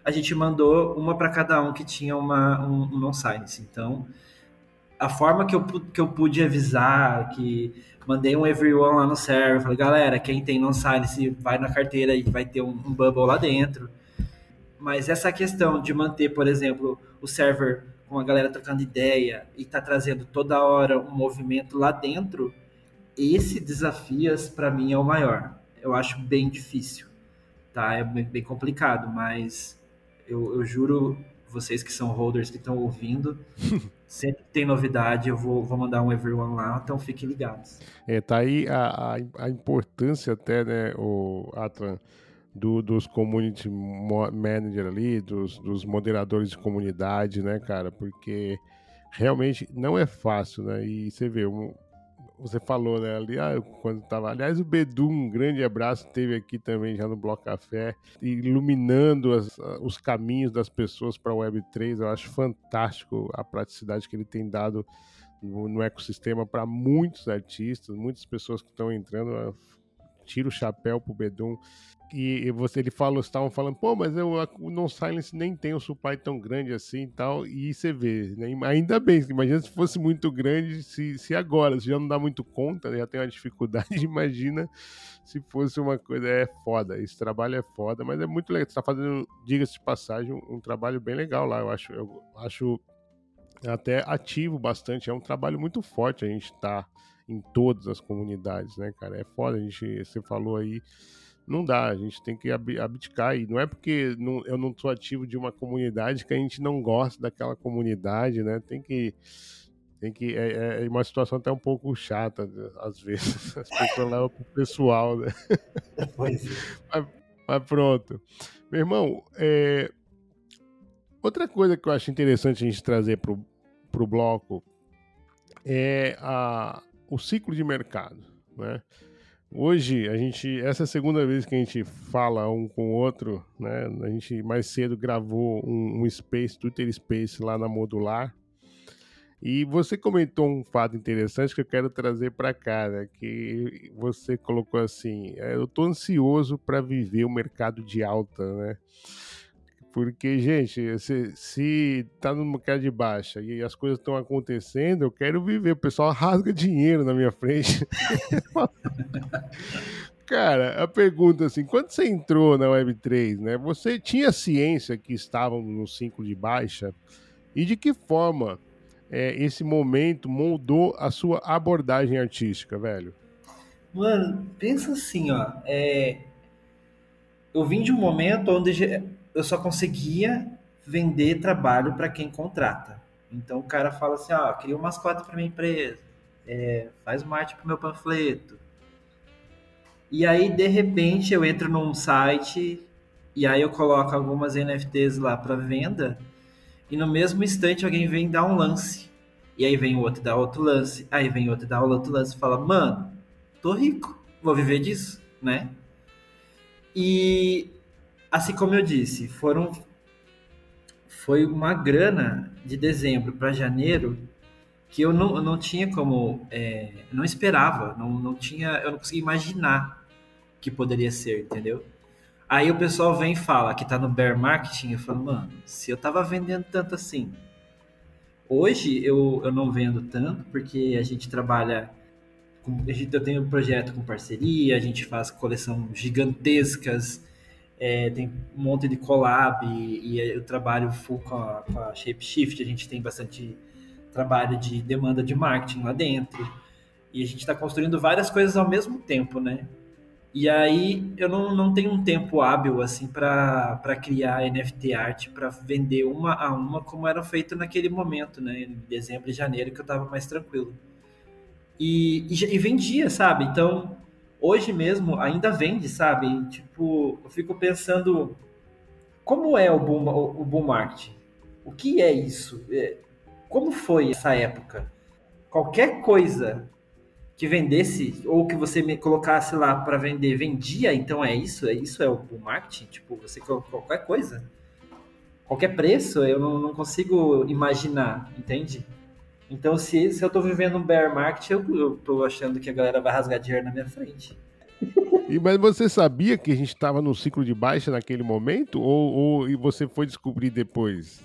Speaker 3: a gente mandou uma para cada um que tinha uma, um, um non-science. Então, a forma que eu, que eu pude avisar, que mandei um everyone lá no server, falei, galera, quem tem non-science vai na carteira e vai ter um, um bubble lá dentro. Mas essa questão de manter, por exemplo, o server com a galera trocando ideia e tá trazendo toda hora um movimento lá dentro, esse desafio para mim é o maior. Eu acho bem difícil, tá? É bem complicado, mas eu, eu juro, vocês que são holders que estão ouvindo, <laughs> sempre que tem novidade, eu vou, vou mandar um everyone lá, então fiquem ligados.
Speaker 2: É, tá aí a, a, a importância até, né, o Atlan, do, dos community manager ali, dos, dos moderadores de comunidade, né, cara, porque realmente não é fácil, né, e você vê, um, você falou, né, ali, ah, quando tava. Aliás, o Bedu, um grande abraço, teve aqui também já no Bloco Café, iluminando as, os caminhos das pessoas para a Web3. Eu acho fantástico a praticidade que ele tem dado no, no ecossistema para muitos artistas, muitas pessoas que estão entrando. Tiro o chapéu pro Bedum e você ele falou, estavam falando, pô, mas eu, o Non Silence nem tem um supply tão grande assim e tal, e você vê, né? ainda bem, imagina se fosse muito grande, se, se agora, se já não dá muito conta, né? já tem uma dificuldade, <laughs> imagina se fosse uma coisa, é foda, esse trabalho é foda, mas é muito legal, você tá fazendo, diga-se de passagem, um, um, trabalho bem legal lá, eu acho, eu acho até ativo bastante, é um trabalho muito forte a gente tá em todas as comunidades, né, cara, é foda, a gente, você falou aí, não dá, a gente tem que abdicar. E não é porque não, eu não sou ativo de uma comunidade que a gente não gosta daquela comunidade, né? Tem que. Tem que é, é uma situação até um pouco chata, às vezes. <laughs> As pessoas levam pro pessoal, né? <laughs> Pois é. mas, mas, pronto. Meu irmão, é... outra coisa que eu acho interessante a gente trazer pro, pro bloco é a, o ciclo de mercado, né? Hoje, a gente, essa é a segunda vez que a gente fala um com o outro, né? A gente mais cedo gravou um, um Space, Twitter Space lá na Modular. E você comentou um fato interessante que eu quero trazer para cá, né? Que você colocou assim: é, eu tô ansioso para viver o mercado de alta, né? Porque, gente, se, se tá no mercado de baixa e as coisas estão acontecendo, eu quero viver. O pessoal rasga dinheiro na minha frente. <laughs> Cara, a pergunta assim, quando você entrou na Web3, né? Você tinha ciência que estavam no ciclo de baixa? E de que forma é, esse momento moldou a sua abordagem artística, velho?
Speaker 3: Mano, pensa assim, ó. É... Eu vim de um momento onde eu só conseguia vender trabalho para quem contrata. Então o cara fala assim, ó, cria um mascote para minha empresa, é, faz uma arte para meu panfleto. E aí de repente eu entro num site e aí eu coloco algumas NFTs lá para venda e no mesmo instante alguém vem dar um lance. E aí vem outro dar outro lance, aí vem outro dar outro lance fala, mano, tô rico, vou viver disso, né? E assim como eu disse, foram foi uma grana de dezembro para janeiro que eu não, eu não tinha como é, não esperava, não, não tinha, eu não conseguia imaginar que poderia ser, entendeu? Aí o pessoal vem e fala que tá no bear marketing, eu falo, mano, se eu tava vendendo tanto assim, Hoje eu, eu não vendo tanto, porque a gente trabalha. Com, a gente, eu tenho um projeto com parceria, a gente faz coleção gigantescas, é, tem um monte de collab, e, e eu trabalho full com a, com a Shapeshift, a gente tem bastante trabalho de demanda de marketing lá dentro. E a gente está construindo várias coisas ao mesmo tempo, né? E aí eu não, não tenho um tempo hábil assim para criar NFT art para vender uma a uma como era feito naquele momento, né? Em dezembro e janeiro que eu estava mais tranquilo. E, e, e, vendia, sabe? Então hoje mesmo ainda vende, sabe? Tipo, eu fico pensando como é o boom, o, boom market? O que é isso? É, como foi essa época? Qualquer coisa que vendesse ou que você colocasse lá para vender, vendia, então é isso? É isso é o, o marketing? Tipo, você qualquer coisa, qualquer preço, eu não, não consigo imaginar, entende? Então, se, se eu estou vivendo um bear market, eu, estou achando que a galera vai rasgar dinheiro na minha frente.
Speaker 2: E, mas você sabia que a gente estava no ciclo de baixa naquele momento? Ou, ou e você foi descobrir depois?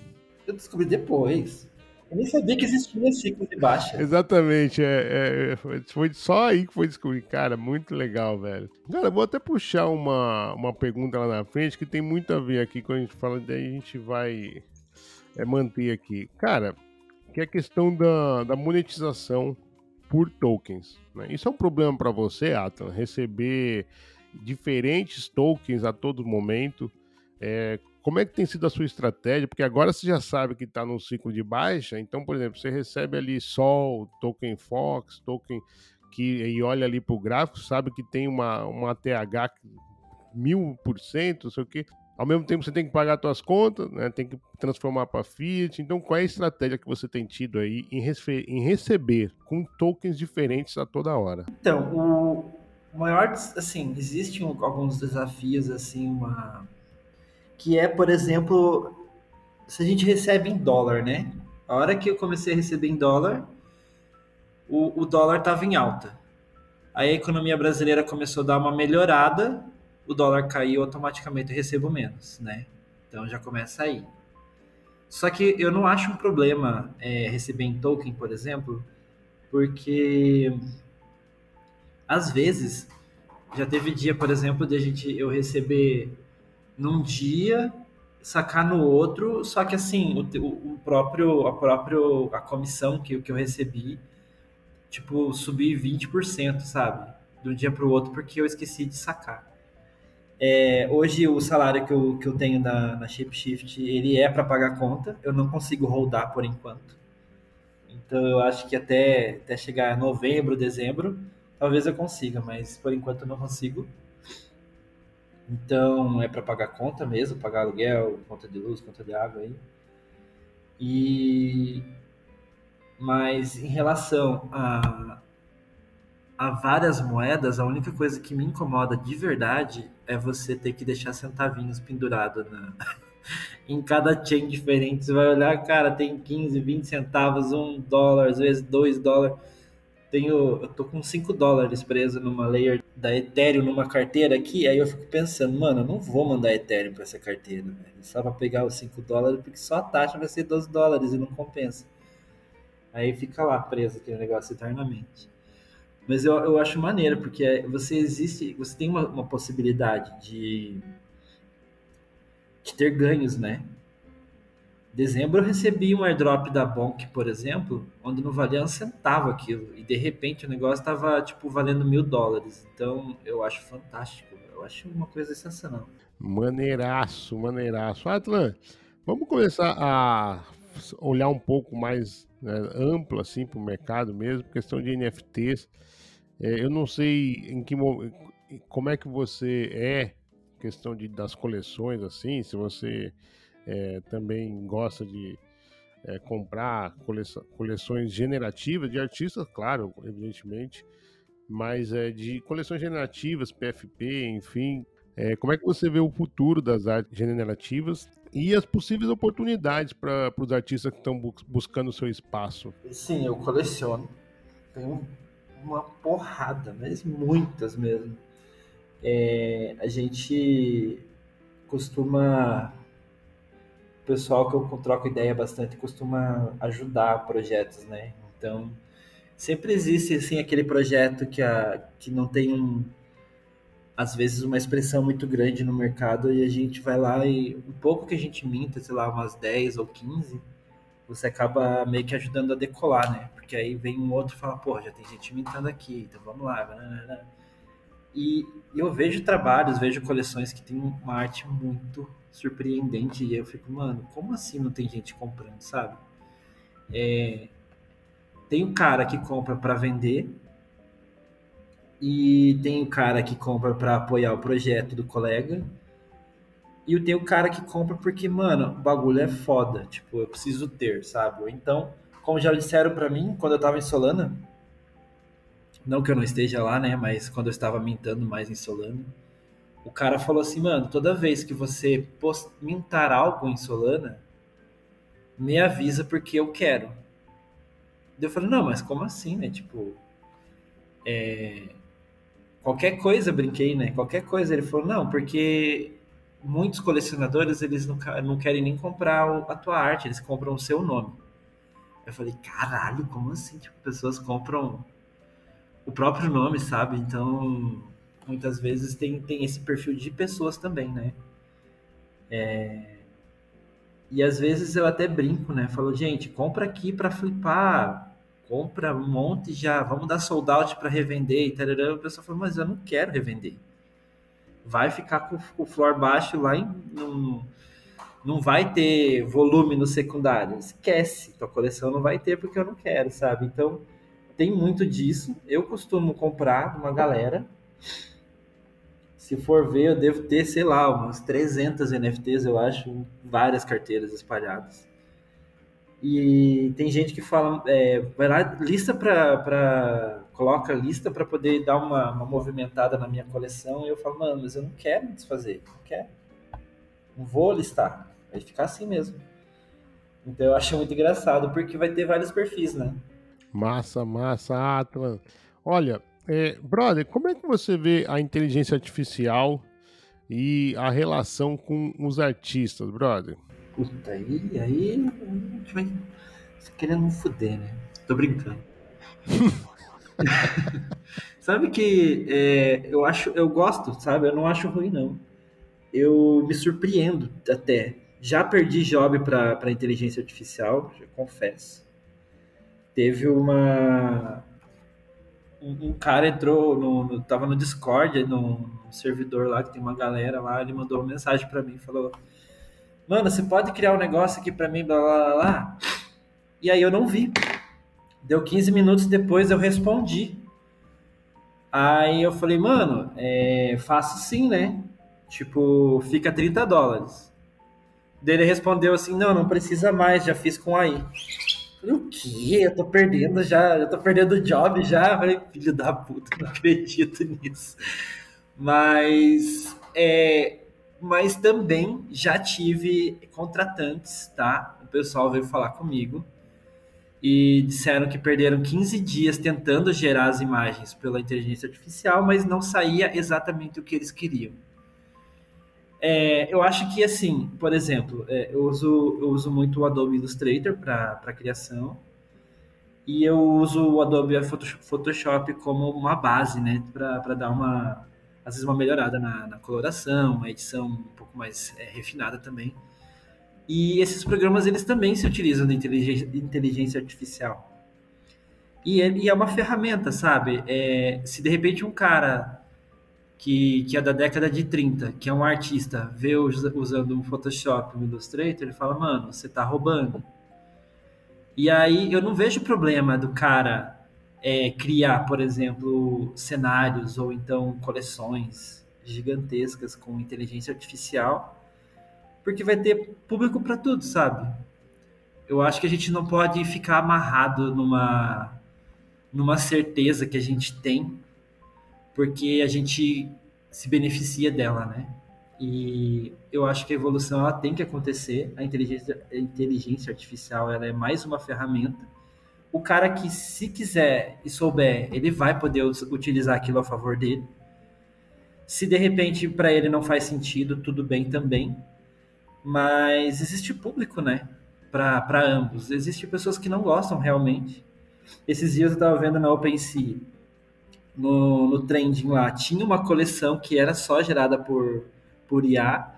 Speaker 3: Eu descobri depois. Eu nem sabia que existia ciclo de baixa. <laughs>
Speaker 2: Exatamente, é, é, foi só aí que foi descobrir. Cara, muito legal, velho. Cara, vou até puxar uma, uma pergunta lá na frente que tem muito a ver aqui quando a gente fala, daí a gente vai é, manter aqui. Cara, que é a questão da, da monetização por tokens. Né? Isso é um problema para você, Atan, receber diferentes tokens a todo momento. É, como é que tem sido a sua estratégia? Porque agora você já sabe que está num ciclo de baixa, então, por exemplo, você recebe ali Sol, token Fox, token que e olha ali para o gráfico, sabe que tem uma, uma TH mil por cento, não sei o quê. Ao mesmo tempo, você tem que pagar suas contas, né? tem que transformar para Fiat. Então, qual é a estratégia que você tem tido aí em, em receber com tokens diferentes a toda hora?
Speaker 3: Então, o maior, assim, existem alguns desafios, assim, uma que é, por exemplo, se a gente recebe em dólar, né? A hora que eu comecei a receber em dólar, o, o dólar estava em alta. Aí a economia brasileira começou a dar uma melhorada, o dólar caiu automaticamente eu recebo menos, né? Então já começa aí. Só que eu não acho um problema é, receber em token, por exemplo, porque às vezes já teve dia, por exemplo, de a gente eu receber num dia, sacar no outro, só que assim, o, o próprio, a próprio, a comissão que, que eu recebi, tipo, subi 20%, sabe? De um dia para o outro, porque eu esqueci de sacar. É, hoje o salário que eu, que eu tenho na, na ShapeShift, ele é para pagar conta, eu não consigo rodar por enquanto. Então eu acho que até, até chegar novembro, dezembro, talvez eu consiga, mas por enquanto eu não consigo. Então é para pagar conta mesmo, pagar aluguel, conta de luz, conta de água aí. E mas em relação a, a várias moedas, a única coisa que me incomoda de verdade é você ter que deixar centavinhos pendurados na, <laughs> em cada chain diferente. Você vai olhar, cara, tem 15, 20 centavos, um dólar, às vezes dois dólares tenho, eu tô com 5 dólares preso numa layer da Ethereum numa carteira aqui, aí eu fico pensando, mano, eu não vou mandar Ethereum para essa carteira, velho. Só para pegar os 5 dólares, porque só a taxa vai ser 12 dólares e não compensa. Aí fica lá preso aquele negócio eternamente. Mas eu, eu acho maneiro, porque você existe, você tem uma, uma possibilidade de, de ter ganhos, né? dezembro eu recebi um airdrop da Bonk, por exemplo, onde não valia um centavo aquilo. E de repente o negócio estava tipo valendo mil dólares. Então eu acho fantástico. Eu acho uma coisa sensacional.
Speaker 2: Maneiraço, maneiraço. Atlan, vamos começar a olhar um pouco mais né, amplo assim para o mercado mesmo, questão de NFTs. É, eu não sei em que como é que você é questão de, das coleções assim, se você é, também gosta de é, comprar coleções generativas de artistas, claro, evidentemente, mas é de coleções generativas, PFP, enfim. É, como é que você vê o futuro das artes generativas e as possíveis oportunidades para os artistas que estão bu buscando o seu espaço?
Speaker 3: Sim, eu coleciono. Tenho uma porrada, mas muitas mesmo. É, a gente costuma pessoal que eu troco ideia bastante costuma ajudar projetos, né? Então, sempre existe assim aquele projeto que a que não tem um às vezes uma expressão muito grande no mercado e a gente vai lá e um pouco que a gente minta, sei lá, umas 10 ou 15, você acaba meio que ajudando a decolar, né? Porque aí vem um outro e fala, pô, já tem gente mintando aqui, então vamos lá. E eu vejo trabalhos, vejo coleções que tem uma arte muito surpreendente e eu fico, mano, como assim não tem gente comprando, sabe? É, tem o cara que compra para vender e tem o cara que compra para apoiar o projeto do colega e tem o cara que compra porque, mano, o bagulho é foda, tipo, eu preciso ter, sabe? Então, como já disseram para mim quando eu tava em Solana, não que eu não esteja lá, né, mas quando eu estava mintando mais em Solana, o cara falou assim, mano, toda vez que você post... mintar algo em Solana, me avisa porque eu quero. Eu falei, não, mas como assim, né? Tipo, é... qualquer coisa, brinquei, né? Qualquer coisa. Ele falou, não, porque muitos colecionadores, eles não, não querem nem comprar a tua arte, eles compram o seu nome. Eu falei, caralho, como assim? Tipo, pessoas compram o próprio nome, sabe? Então, muitas vezes tem, tem esse perfil de pessoas também, né? É... E às vezes eu até brinco, né? Falo, gente, compra aqui para flipar, compra um monte já, vamos dar sold out para revender e tal. O pessoal fala, mas eu não quero revender. Vai ficar com, o floor baixo lá em. Não, não vai ter volume no secundário. Esquece, tua coleção não vai ter porque eu não quero, sabe? Então, tem muito disso. Eu costumo comprar uma galera se for ver, eu devo ter, sei lá, umas 300 NFTs, eu acho, várias carteiras espalhadas. E tem gente que fala, é, vai lá, lista para. coloca lista para poder dar uma, uma, movimentada na minha coleção. E eu falo, mano, mas eu não quero desfazer, não quero. Não vou listar, vai ficar assim mesmo. Então eu acho muito engraçado, porque vai ter vários perfis, né?
Speaker 2: Massa, massa, Atman. Olha, é, brother, como é que você vê a inteligência artificial e a relação com os artistas, brother?
Speaker 3: Puta, aí, aí a gente vai querendo me fuder, né? Tô brincando. <laughs> sabe que é, eu acho, eu gosto, sabe? Eu não acho ruim, não. Eu me surpreendo até. Já perdi job para inteligência artificial, confesso. Teve uma um, um cara entrou no, no, tava no Discord, no, no, servidor lá que tem uma galera lá, ele mandou uma mensagem para mim, falou: "Mano, você pode criar um negócio aqui para mim, blá, blá blá blá?" E aí eu não vi. Deu 15 minutos depois eu respondi. Aí eu falei: "Mano, é, faço sim, né? Tipo, fica 30 dólares." Dele respondeu assim: "Não, não precisa mais, já fiz com aí." Falei, o quê? Eu tô perdendo já, eu tô perdendo o job já. Falei, filho da puta, não acredito nisso. Mas, é, mas também já tive contratantes, tá? O pessoal veio falar comigo e disseram que perderam 15 dias tentando gerar as imagens pela inteligência artificial, mas não saía exatamente o que eles queriam. É, eu acho que, assim, por exemplo, é, eu, uso, eu uso muito o Adobe Illustrator para criação e eu uso o Adobe Photoshop como uma base, né, para dar uma, às vezes, uma melhorada na, na coloração, uma edição um pouco mais é, refinada também. E esses programas, eles também se utilizam de inteligência, inteligência artificial. E é, e é uma ferramenta, sabe? É, se de repente um cara que, que é da década de 30, que é um artista, vê usando um Photoshop, um Illustrator, ele fala, mano, você tá roubando. E aí eu não vejo problema do cara é, criar, por exemplo, cenários ou então coleções gigantescas com inteligência artificial, porque vai ter público para tudo, sabe? Eu acho que a gente não pode ficar amarrado numa, numa certeza que a gente tem porque a gente se beneficia dela, né? E eu acho que a evolução ela tem que acontecer. A inteligência, a inteligência artificial ela é mais uma ferramenta. O cara que, se quiser e souber, ele vai poder utilizar aquilo a favor dele. Se de repente para ele não faz sentido, tudo bem também. mas existe público, né? Para ambos. Existem pessoas que não gostam realmente. Esses dias eu estava vendo na OpenSea, no, no trending lá, tinha uma coleção que era só gerada por, por IA.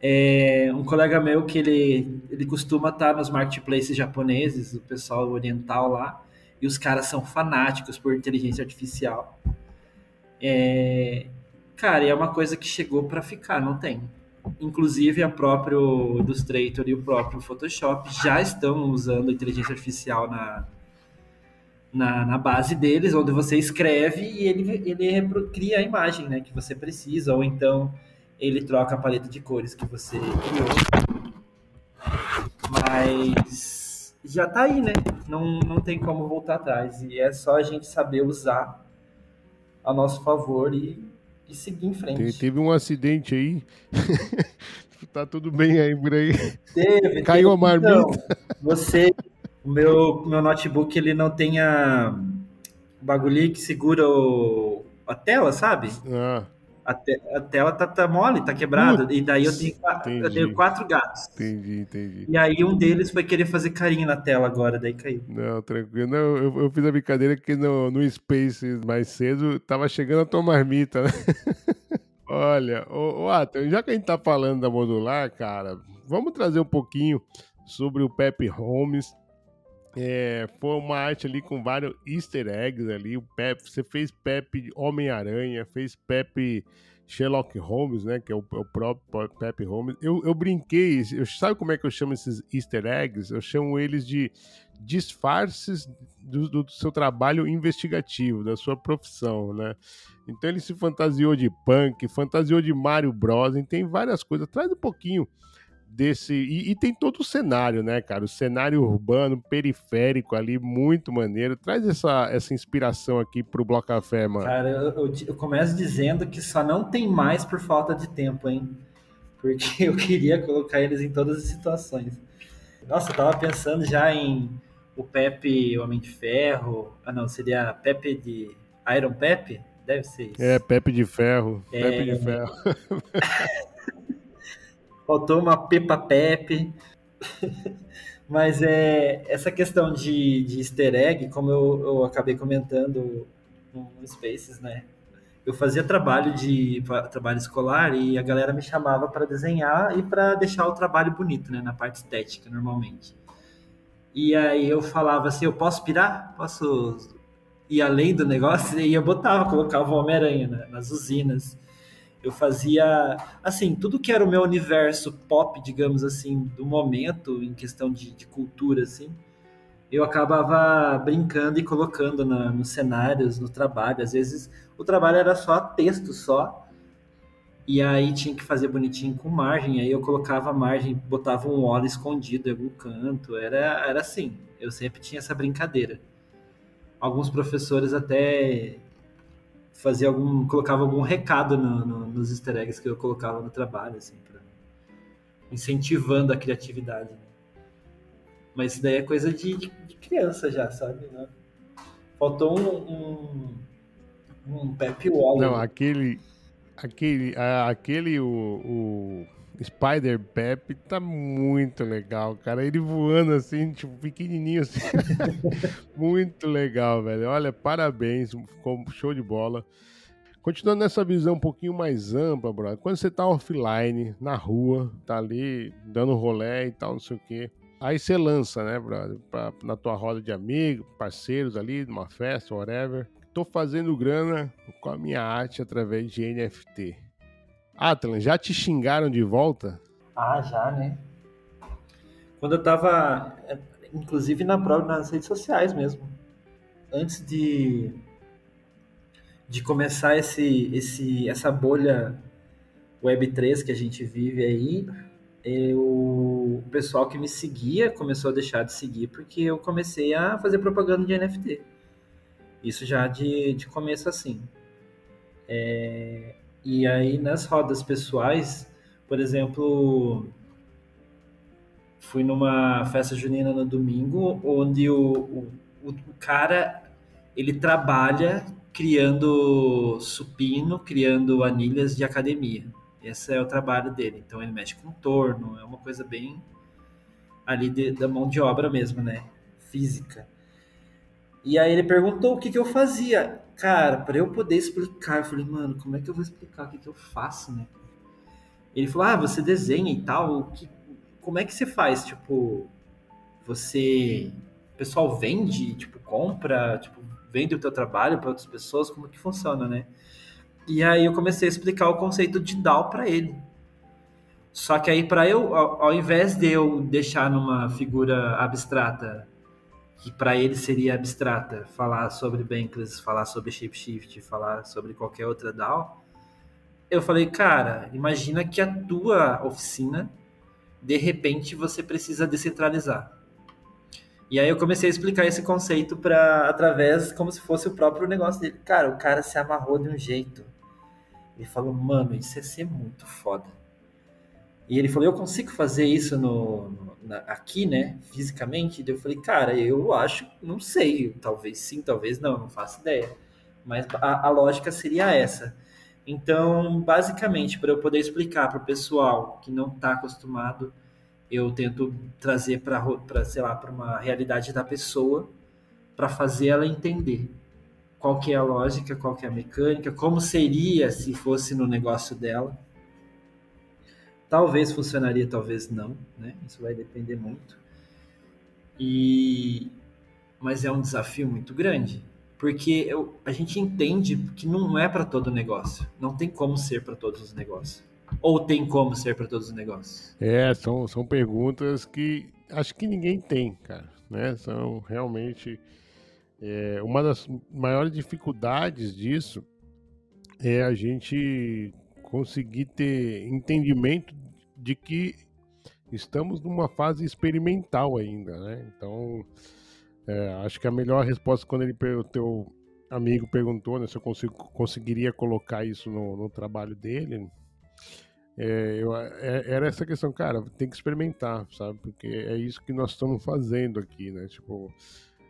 Speaker 3: É, um colega meu que ele, ele costuma estar nos marketplaces japoneses, o pessoal oriental lá, e os caras são fanáticos por inteligência artificial. É, cara, é uma coisa que chegou para ficar, não tem. Inclusive, a próprio Illustrator e o próprio Photoshop já estão usando inteligência artificial na, na, na, base deles, onde você escreve e ele, ele cria a imagem né, que você precisa, ou então ele troca a paleta de cores que você criou. Mas já tá aí, né? Não, não tem como voltar atrás. E é só a gente saber usar a nosso favor e, e seguir em frente.
Speaker 2: teve um acidente aí. <laughs> tá tudo bem aí por aí.
Speaker 3: Teve.
Speaker 2: Caiu teve. a marmita.
Speaker 3: Então, você o meu, meu notebook ele não tem a o bagulho que segura o, a tela, sabe?
Speaker 2: Ah.
Speaker 3: A, te, a tela tá, tá mole, tá quebrada. e daí eu tenho, eu tenho quatro gatos.
Speaker 2: Entendi, entendi.
Speaker 3: E aí um deles foi querer fazer carinho na tela agora, daí caiu.
Speaker 2: Não, tranquilo. Não, eu, eu fiz a brincadeira que no, no Space mais cedo tava chegando a tua marmita, né? <laughs> Olha, o, o Atom, já que a gente tá falando da modular, cara, vamos trazer um pouquinho sobre o Pepe Holmes é, foi uma arte ali com vários easter eggs ali. O Pepe, você fez Pepe Homem-Aranha, fez Pepe Sherlock Holmes, né? Que é o, é o próprio Pepe Holmes. Eu, eu brinquei, eu, sabe como é que eu chamo esses easter eggs? Eu chamo eles de disfarces do, do seu trabalho investigativo, da sua profissão, né? Então ele se fantasiou de punk, fantasiou de Mario Bros. tem várias coisas. Traz um pouquinho desse. E, e, tem todo o cenário, né, cara? O cenário urbano, periférico ali, muito maneiro. Traz essa, essa inspiração aqui pro Bloco Café, mano.
Speaker 3: Cara, eu, eu, eu, começo dizendo que só não tem mais por falta de tempo, hein? Porque <laughs> eu queria colocar eles em todas as situações. Nossa, eu tava pensando já em o Pepe Homem de Ferro. Ah, não, seria Pepe de. Iron Pepe? Deve ser isso.
Speaker 2: É, Pepe de Ferro. É... Pepe de Ferro. <laughs>
Speaker 3: faltou uma Pepa Pepe. <laughs> Mas é, essa questão de, de easter egg, como eu, eu acabei comentando no, Spaces, né? Eu fazia trabalho de trabalho escolar e a galera me chamava para desenhar e para deixar o trabalho bonito, né? Na parte estética, normalmente. E aí eu falava assim, eu posso pirar? Posso ir além do negócio? E eu botava, colocava o Homem-Aranha né? nas usinas eu fazia, assim, tudo que era o meu universo pop, digamos assim, do momento, em questão de, de cultura, assim, eu acabava brincando e colocando na, nos cenários, no trabalho. Às vezes o trabalho era só texto só, e aí tinha que fazer bonitinho com margem. Aí eu colocava margem, botava um óleo escondido em algum canto. Era, era assim, eu sempre tinha essa brincadeira. Alguns professores até fazia algum, colocava algum recado no, no, nos easter eggs que eu colocava no trabalho, assim, pra, incentivando a criatividade. Né? Mas isso daí é coisa de, de, criança já, sabe? Né? Faltou um, um, um Pepe Waller.
Speaker 2: Não, aquele, aquele, aquele o, o Spider Pep tá muito legal, cara. Ele voando assim, tipo, pequenininho assim. <laughs> muito legal, velho. Olha, parabéns, ficou show de bola. Continuando nessa visão um pouquinho mais ampla, brother. Quando você tá offline, na rua, tá ali dando rolé e tal, não sei o quê. Aí você lança, né, brother? Pra, na tua roda de amigos, parceiros ali, numa festa, whatever. Tô fazendo grana com a minha arte através de NFT. Atlan, já te xingaram de volta?
Speaker 3: Ah, já, né? Quando eu tava, inclusive na prova, nas redes sociais mesmo, antes de de começar esse, esse, essa bolha Web3 que a gente vive aí, eu, o pessoal que me seguia começou a deixar de seguir porque eu comecei a fazer propaganda de NFT. Isso já de, de começo assim. É, e aí nas rodas pessoais, por exemplo, fui numa festa junina no domingo, onde o, o, o cara ele trabalha criando supino, criando anilhas de academia. Esse é o trabalho dele. Então ele mexe com torno, é uma coisa bem ali de, da mão de obra mesmo, né? Física. E aí ele perguntou o que, que eu fazia. Cara, para eu poder explicar, eu falei, mano, como é que eu vou explicar o que, que eu faço, né? Ele falou, ah, você desenha e tal. Que, como é que você faz? Tipo, você. O pessoal vende, tipo, compra, tipo, vende o teu trabalho para outras pessoas, como que funciona, né? E aí eu comecei a explicar o conceito de DAO para ele. Só que aí para eu, ao, ao, invés de eu deixar numa figura abstrata, que para ele seria abstrata, falar sobre Bankless, falar sobre Shapeshift, falar sobre qualquer outra DAO, eu falei, cara, imagina que a tua oficina, de repente, você precisa descentralizar. E aí eu comecei a explicar esse conceito para através como se fosse o próprio negócio dele. Cara, o cara se amarrou de um jeito. Ele falou, mano, isso ia ser muito foda. E ele falou, eu consigo fazer isso no na, aqui, né, fisicamente? Eu falei, cara, eu acho, não sei, talvez sim, talvez não, não faço ideia. Mas a, a lógica seria essa. Então, basicamente, para eu poder explicar para o pessoal que não está acostumado eu tento trazer para, sei lá, para uma realidade da pessoa, para fazer ela entender qual que é a lógica, qual que é a mecânica, como seria se fosse no negócio dela. Talvez funcionaria, talvez não, né? Isso vai depender muito. E mas é um desafio muito grande, porque eu, a gente entende que não é para todo negócio, não tem como ser para todos os negócios. Ou tem como ser para todos os negócios?
Speaker 2: É, são, são perguntas que acho que ninguém tem, cara. Né? São realmente. É, uma das maiores dificuldades disso é a gente conseguir ter entendimento de que estamos numa fase experimental ainda, né? Então, é, acho que a melhor resposta quando ele o teu amigo perguntou né, se eu consigo, conseguiria colocar isso no, no trabalho dele, é, eu, é, era essa questão, cara, tem que experimentar, sabe? Porque é isso que nós estamos fazendo aqui, né? Tipo,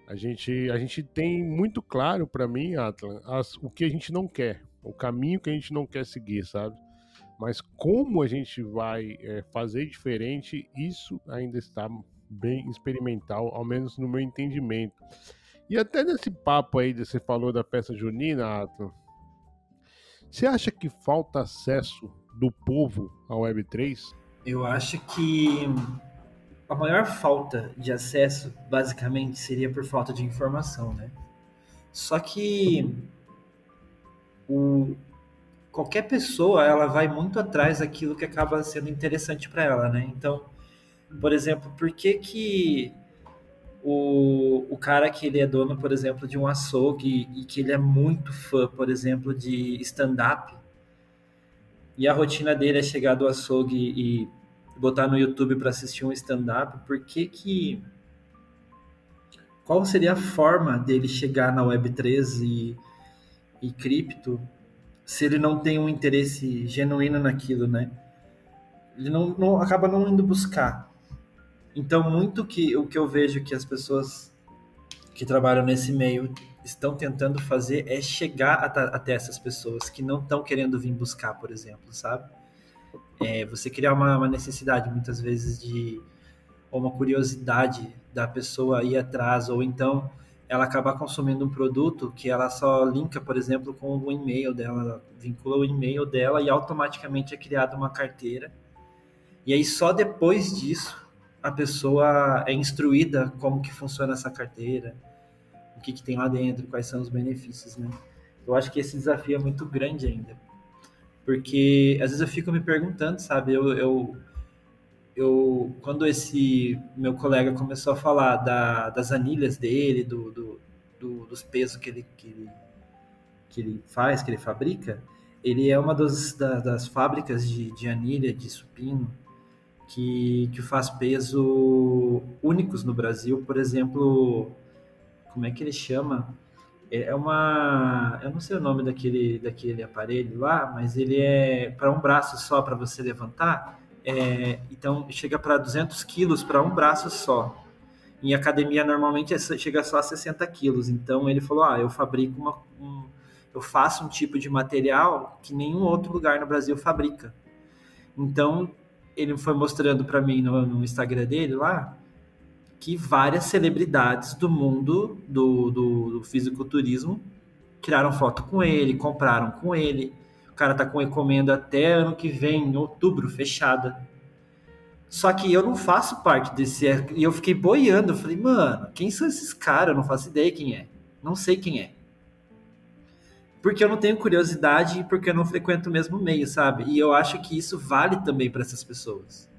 Speaker 2: a gente, a gente tem muito claro para mim, Atlan, as, o que a gente não quer, o caminho que a gente não quer seguir, sabe? Mas como a gente vai é, fazer diferente, isso ainda está bem experimental, ao menos no meu entendimento. E até nesse papo aí, você falou da festa junina, Atlan, você acha que falta acesso do povo à Web3?
Speaker 3: Eu acho que a maior falta de acesso, basicamente, seria por falta de informação, né? Só que o, qualquer pessoa, ela vai muito atrás daquilo que acaba sendo interessante para ela, né? Então, por exemplo, por que que o, o cara que ele é dono, por exemplo, de um açougue e que ele é muito fã, por exemplo, de stand-up, e a rotina dele é chegar do açougue e botar no YouTube para assistir um stand-up, por que que... Qual seria a forma dele chegar na Web3 e, e cripto se ele não tem um interesse genuíno naquilo, né? Ele não, não acaba não indo buscar. Então, muito que o que eu vejo que as pessoas que trabalham nesse meio estão tentando fazer é chegar até essas pessoas que não estão querendo vir buscar, por exemplo, sabe? É, você criar uma, uma, necessidade muitas vezes de ou uma curiosidade da pessoa ir atrás ou então ela acabar consumindo um produto que ela só linka, por exemplo, com o e-mail dela, ela vincula o e-mail dela e automaticamente é criada uma carteira. E aí só depois disso a pessoa é instruída como que funciona essa carteira, o que, que tem lá dentro, quais são os benefícios, né? Eu acho que esse desafio é muito grande ainda, porque às vezes eu fico me perguntando, sabe? Eu, eu, eu quando esse meu colega começou a falar da, das anilhas dele, do, do, do dos pesos que ele, que ele que ele faz, que ele fabrica, ele é uma das, das, das fábricas de, de anilha, de supino, que, que faz peso únicos no Brasil. Por exemplo, como é que ele chama? É, é uma, eu não sei o nome daquele, daquele aparelho lá, mas ele é para um braço só para você levantar. É, então chega para 200 quilos para um braço só. Em academia normalmente é, chega só a 60 quilos. Então ele falou: ah, eu fabrico uma, um, eu faço um tipo de material que nenhum outro lugar no Brasil fabrica. Então, ele foi mostrando para mim no, no, Instagram dele lá que várias celebridades do mundo do, do, do fisiculturismo tiraram foto com ele, compraram com ele. Cara tá com encomenda até ano que vem, em outubro, fechada. Só que eu não faço parte desse. E eu fiquei boiando. Eu falei, mano, quem são esses caras? Eu não faço ideia quem é. Não sei quem é. Porque eu não tenho curiosidade e porque eu não frequento o mesmo meio, sabe? E eu acho que isso vale também para essas pessoas.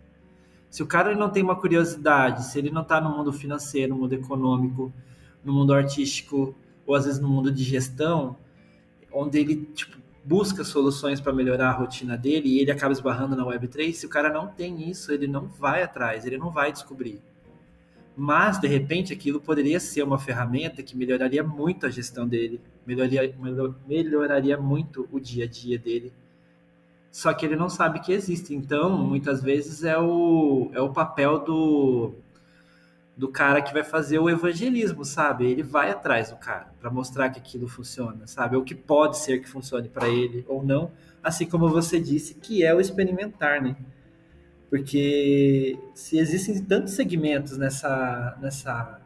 Speaker 3: Se o cara não tem uma curiosidade, se ele não tá no mundo financeiro, no mundo econômico, no mundo artístico, ou às vezes no mundo de gestão, onde ele tipo, busca soluções para melhorar a rotina dele e ele acaba esbarrando na Web3, se o cara não tem isso, ele não vai atrás, ele não vai descobrir. Mas, de repente, aquilo poderia ser uma ferramenta que melhoraria muito a gestão dele, melhoraria, melhoraria muito o dia a dia dele. Só que ele não sabe que existe. Então, muitas vezes é o, é o papel do, do cara que vai fazer o evangelismo, sabe? Ele vai atrás do cara para mostrar que aquilo funciona, sabe? Ou que pode ser que funcione para ele ou não, assim como você disse, que é o experimentar, né? Porque se existem tantos segmentos nessa nessa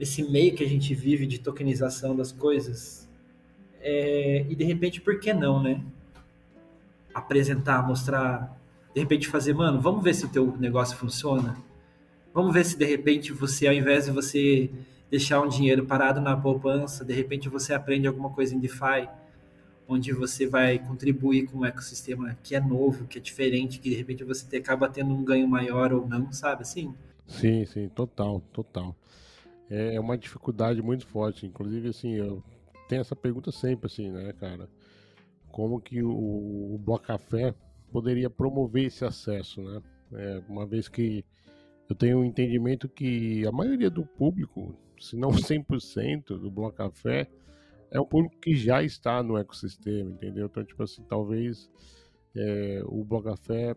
Speaker 3: esse meio que a gente vive de tokenização das coisas, é, e de repente por que não, né? Apresentar, mostrar, de repente fazer, mano, vamos ver se o teu negócio funciona Vamos ver se de repente você, ao invés de você deixar um dinheiro parado na poupança, de repente você aprende alguma coisa em DeFi, onde você vai contribuir com um ecossistema que é novo, que é diferente, que de repente você acaba tendo um ganho maior ou não, sabe assim?
Speaker 2: Sim, sim, total, total. É, é uma dificuldade muito forte. Inclusive, assim, eu tenho essa pergunta sempre, assim, né, cara? Como que o, o Bloco Café poderia promover esse acesso, né? É, uma vez que eu tenho um entendimento que a maioria do público, se não <laughs> 100% do Bloco Café, é um público que já está no ecossistema, entendeu? Então, tipo assim, talvez é, o Bloco Café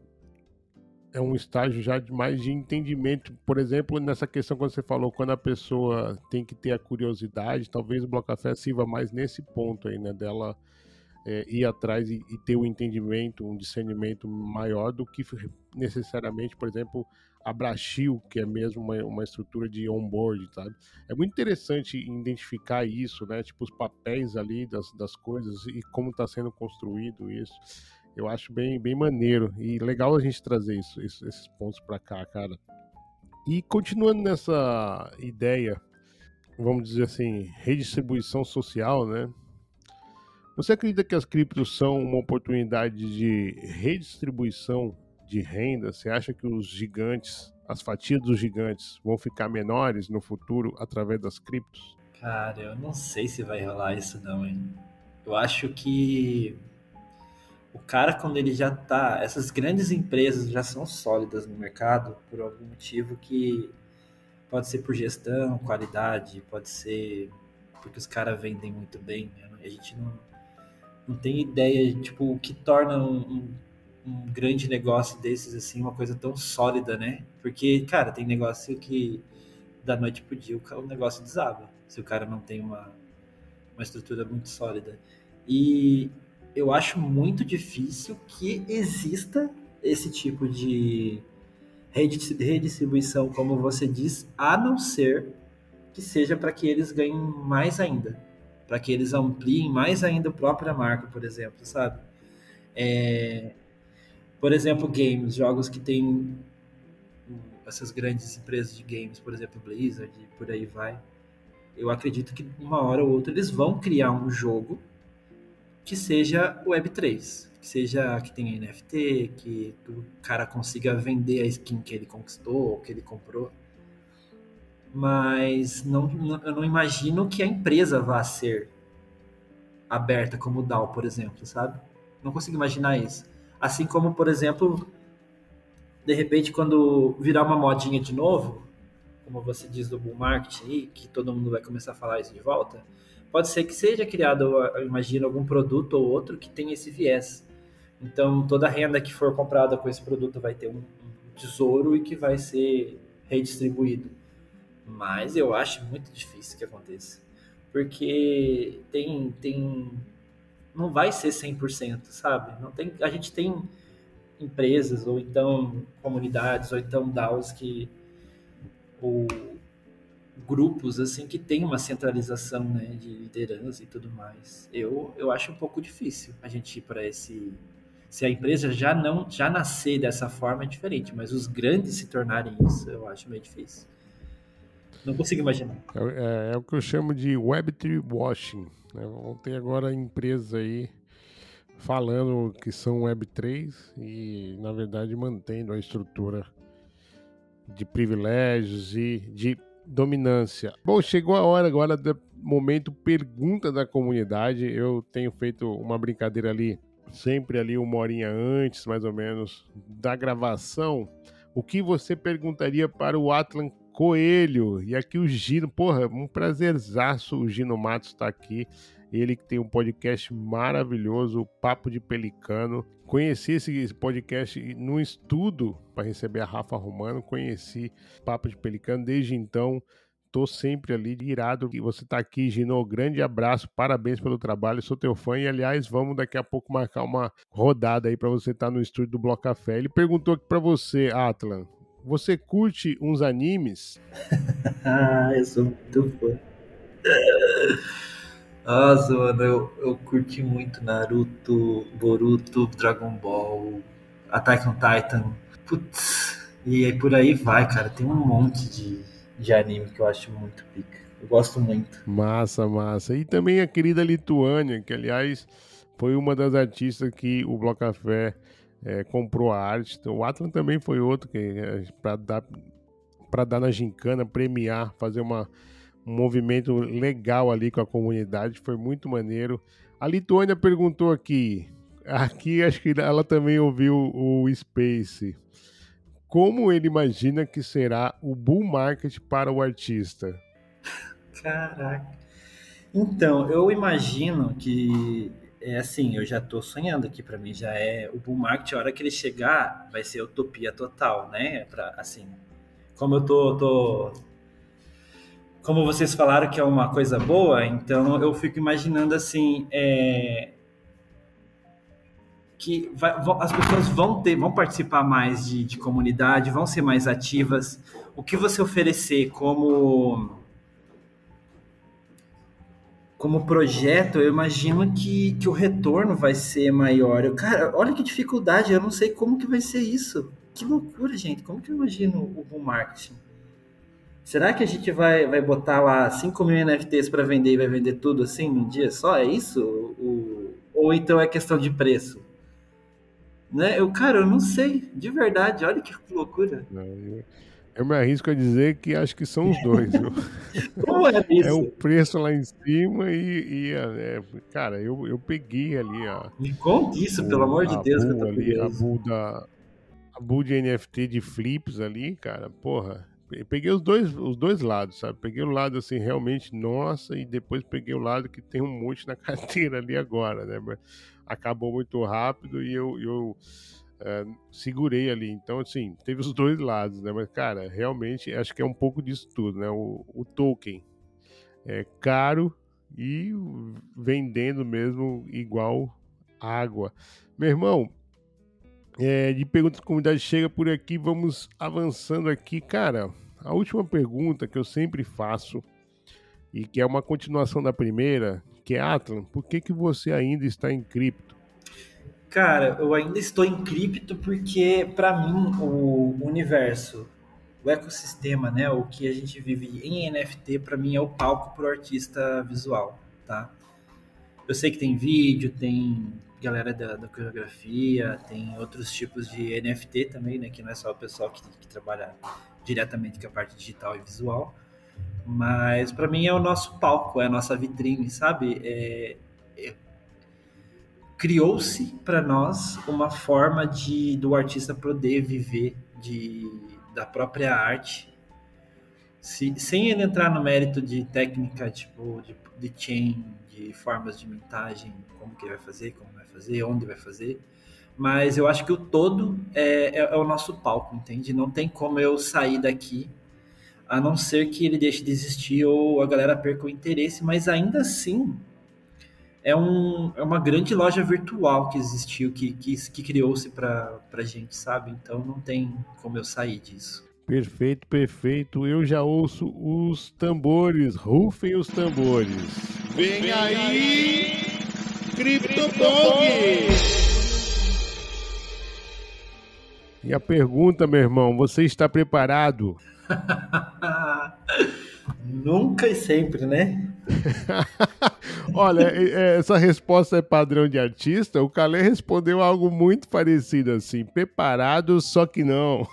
Speaker 2: é um estágio já de mais de entendimento. Por exemplo, nessa questão quando você falou, quando a pessoa tem que ter a curiosidade, talvez o Bloco Café sirva mais nesse ponto aí, né? Dela é, ir atrás e, e, ter um entendimento, um discernimento maior do que necessariamente, por exemplo, a Brachil, que é mesmo uma, uma estrutura de onboard, sabe? É muito interessante identificar isso, né? Tipo, os papéis ali das, das coisas e como está sendo construído isso. Eu acho bem, bem maneiro e legal a gente trazer isso, isso esses pontos para cá, cara. E continuando nessa ideia, vamos dizer assim, redistribuição social, né? Você acredita que as criptos são uma oportunidade de redistribuição de renda, você acha que os gigantes, as fatias dos gigantes, vão ficar menores no futuro através das criptos?
Speaker 3: Cara, eu não sei se vai rolar isso não, hein? Eu acho que o cara quando ele já tá, essas grandes empresas já são sólidas no mercado por algum motivo que pode ser por gestão, qualidade, pode ser porque os caras vendem muito bem. Né? A gente não, não tem ideia, tipo, o que torna um, um um grande negócio desses, assim, uma coisa tão sólida, né? Porque, cara, tem negócio que da noite pro dia o negócio desaba, se o cara não tem uma, uma estrutura muito sólida. E eu acho muito difícil que exista esse tipo de redistribuição, como você diz, a não ser que seja para que eles ganhem mais ainda, para que eles ampliem mais ainda a própria marca, por exemplo, sabe? É, por exemplo, games, jogos que tem essas grandes empresas de games, por exemplo, Blizzard e por aí vai. Eu acredito que uma hora ou outra eles vão criar um jogo que seja Web3, que seja que tenha NFT, que o cara consiga vender a skin que ele conquistou ou que ele comprou. Mas não, não, eu não imagino que a empresa vá ser aberta como o DAO, por exemplo, sabe? Não consigo imaginar isso. Assim como, por exemplo, de repente, quando virar uma modinha de novo, como você diz do bull market aí, que todo mundo vai começar a falar isso de volta, pode ser que seja criado, eu imagino, algum produto ou outro que tenha esse viés. Então, toda renda que for comprada com esse produto vai ter um, tesouro e que vai ser redistribuído. Mas eu acho muito difícil que aconteça. Porque tem, tem não vai ser 100%, sabe? Não tem, a gente tem empresas, ou então comunidades, ou então DAOs que ou grupos assim que tem uma centralização né, de liderança e tudo mais. Eu, eu acho um pouco difícil a gente ir para esse se a empresa já não já nascer dessa forma é diferente, mas os grandes se tornarem isso, eu acho meio difícil. Não consigo imaginar.
Speaker 2: É, é, é o que eu chamo de Web3 washing. Né? Vão ter agora empresas aí falando que são Web3 e, na verdade, mantendo a estrutura de privilégios e de dominância. Bom, chegou a hora agora do momento pergunta da comunidade. Eu tenho feito uma brincadeira ali, sempre ali uma horinha antes, mais ou menos, da gravação. O que você perguntaria para o Atlan Coelho? E aqui o Gino, porra, um prazerzaço o Gino Matos estar tá aqui. Ele que tem um podcast maravilhoso, o Papo de Pelicano. Conheci esse podcast no estudo para receber a Rafa Romano, conheci Papo de Pelicano, desde então tô sempre ali irado que você tá aqui, Gino. Grande abraço, parabéns pelo trabalho, sou teu fã e aliás, vamos daqui a pouco marcar uma rodada aí para você estar tá no estúdio do Bloco Café. Ele perguntou aqui para você, Atlan, você curte uns animes? <laughs>
Speaker 3: ah, eu sou muito fã. Nossa, mano, eu, eu curti muito Naruto, Boruto, Dragon Ball, Attack on Titan. Putz, e aí por aí vai, cara. Tem um monte de, de anime que eu acho muito pica. Eu gosto muito.
Speaker 2: Massa, massa. E também a querida Lituânia, que aliás foi uma das artistas que o Bloco Café é, comprou a arte. Então, o Atlan também foi outro que é, para dar para dar na gincana, premiar, fazer uma um movimento legal ali com a comunidade, foi muito maneiro. A Lituânia perguntou aqui, aqui acho que ela também ouviu o Space. Como ele imagina que será o bull market para o artista?
Speaker 3: Caraca. Então, eu imagino que é assim, eu já estou sonhando aqui para mim, já é o bull market, a hora que ele chegar, vai ser utopia total, né? Pra, assim, como eu tô, tô como vocês falaram que é uma coisa boa, então eu fico imaginando assim, é, que vai, as pessoas vão ter, vão participar mais de, de, comunidade, vão ser mais ativas. O que você oferecer como como projeto, eu imagino que, que o retorno vai ser maior. Eu, cara, olha que dificuldade, eu não sei como que vai ser isso. Que loucura, gente. Como que eu imagino o, marketing? Será que a gente vai, vai botar lá 5 mil NFTs para vender e vai vender tudo assim num dia só? É isso? O, ou então é questão de preço? Né? Eu, cara, eu não sei, de verdade, olha que loucura. Não,
Speaker 2: eu, eu, me arrisco a dizer que acho que são os dois. <laughs>
Speaker 3: Como é isso?
Speaker 2: É o preço lá em cima e, e é, cara, eu, eu peguei ali a.
Speaker 3: Me conte isso, o, pelo amor de Deus,
Speaker 2: bull, ali, a bull da. A bull de NFT de flips ali, cara, porra peguei os dois, os dois lados, sabe? Peguei o lado assim, realmente, nossa, e depois peguei o lado que tem um monte na <laughs> carteira ali agora, né? Mas acabou muito rápido e eu, eu é, segurei ali. Então, assim, teve os dois lados, né? Mas, cara, realmente acho que é um pouco disso tudo, né? O, o token é caro e vendendo mesmo igual água. Meu irmão, é, de perguntas da comunidade chega por aqui, vamos avançando aqui. Cara, a última pergunta que eu sempre faço, e que é uma continuação da primeira, que é Atlan, por que, que você ainda está em cripto?
Speaker 3: Cara, eu ainda estou em cripto porque, para mim, o universo, o ecossistema, né, o que a gente vive em NFT, para mim é o palco para o artista visual, tá? Eu sei que tem vídeo, tem galera da, da coreografia, tem outros tipos de NFT também, né? Que não é só o pessoal que, que trabalha diretamente com a parte digital e visual. Mas para mim é o nosso palco, é a nossa vitrine, sabe? É, é, Criou-se para nós uma forma de do artista poder viver de, da própria arte, se, sem ele entrar no mérito de técnica, tipo, de, de chain, de formas de mintagem, como que ele vai fazer, como vai fazer, onde vai fazer. Mas eu acho que o todo é, é, é, o nosso palco, entende? Não tem como eu sair daqui, a não ser que ele deixe de existir ou a galera perca o interesse, mas ainda assim, é, um, é uma grande loja virtual que existiu, que, que, que criou-se para a gente, sabe? Então não tem como eu sair disso.
Speaker 2: Perfeito, perfeito. Eu já ouço os tambores. Rufem os tambores. Vem aí, CryptoPong! E a pergunta, meu irmão, você está preparado? <laughs>
Speaker 3: Nunca e sempre, né? <laughs>
Speaker 2: Olha, essa resposta é padrão de artista. O Calé respondeu algo muito parecido assim: preparado, só que não.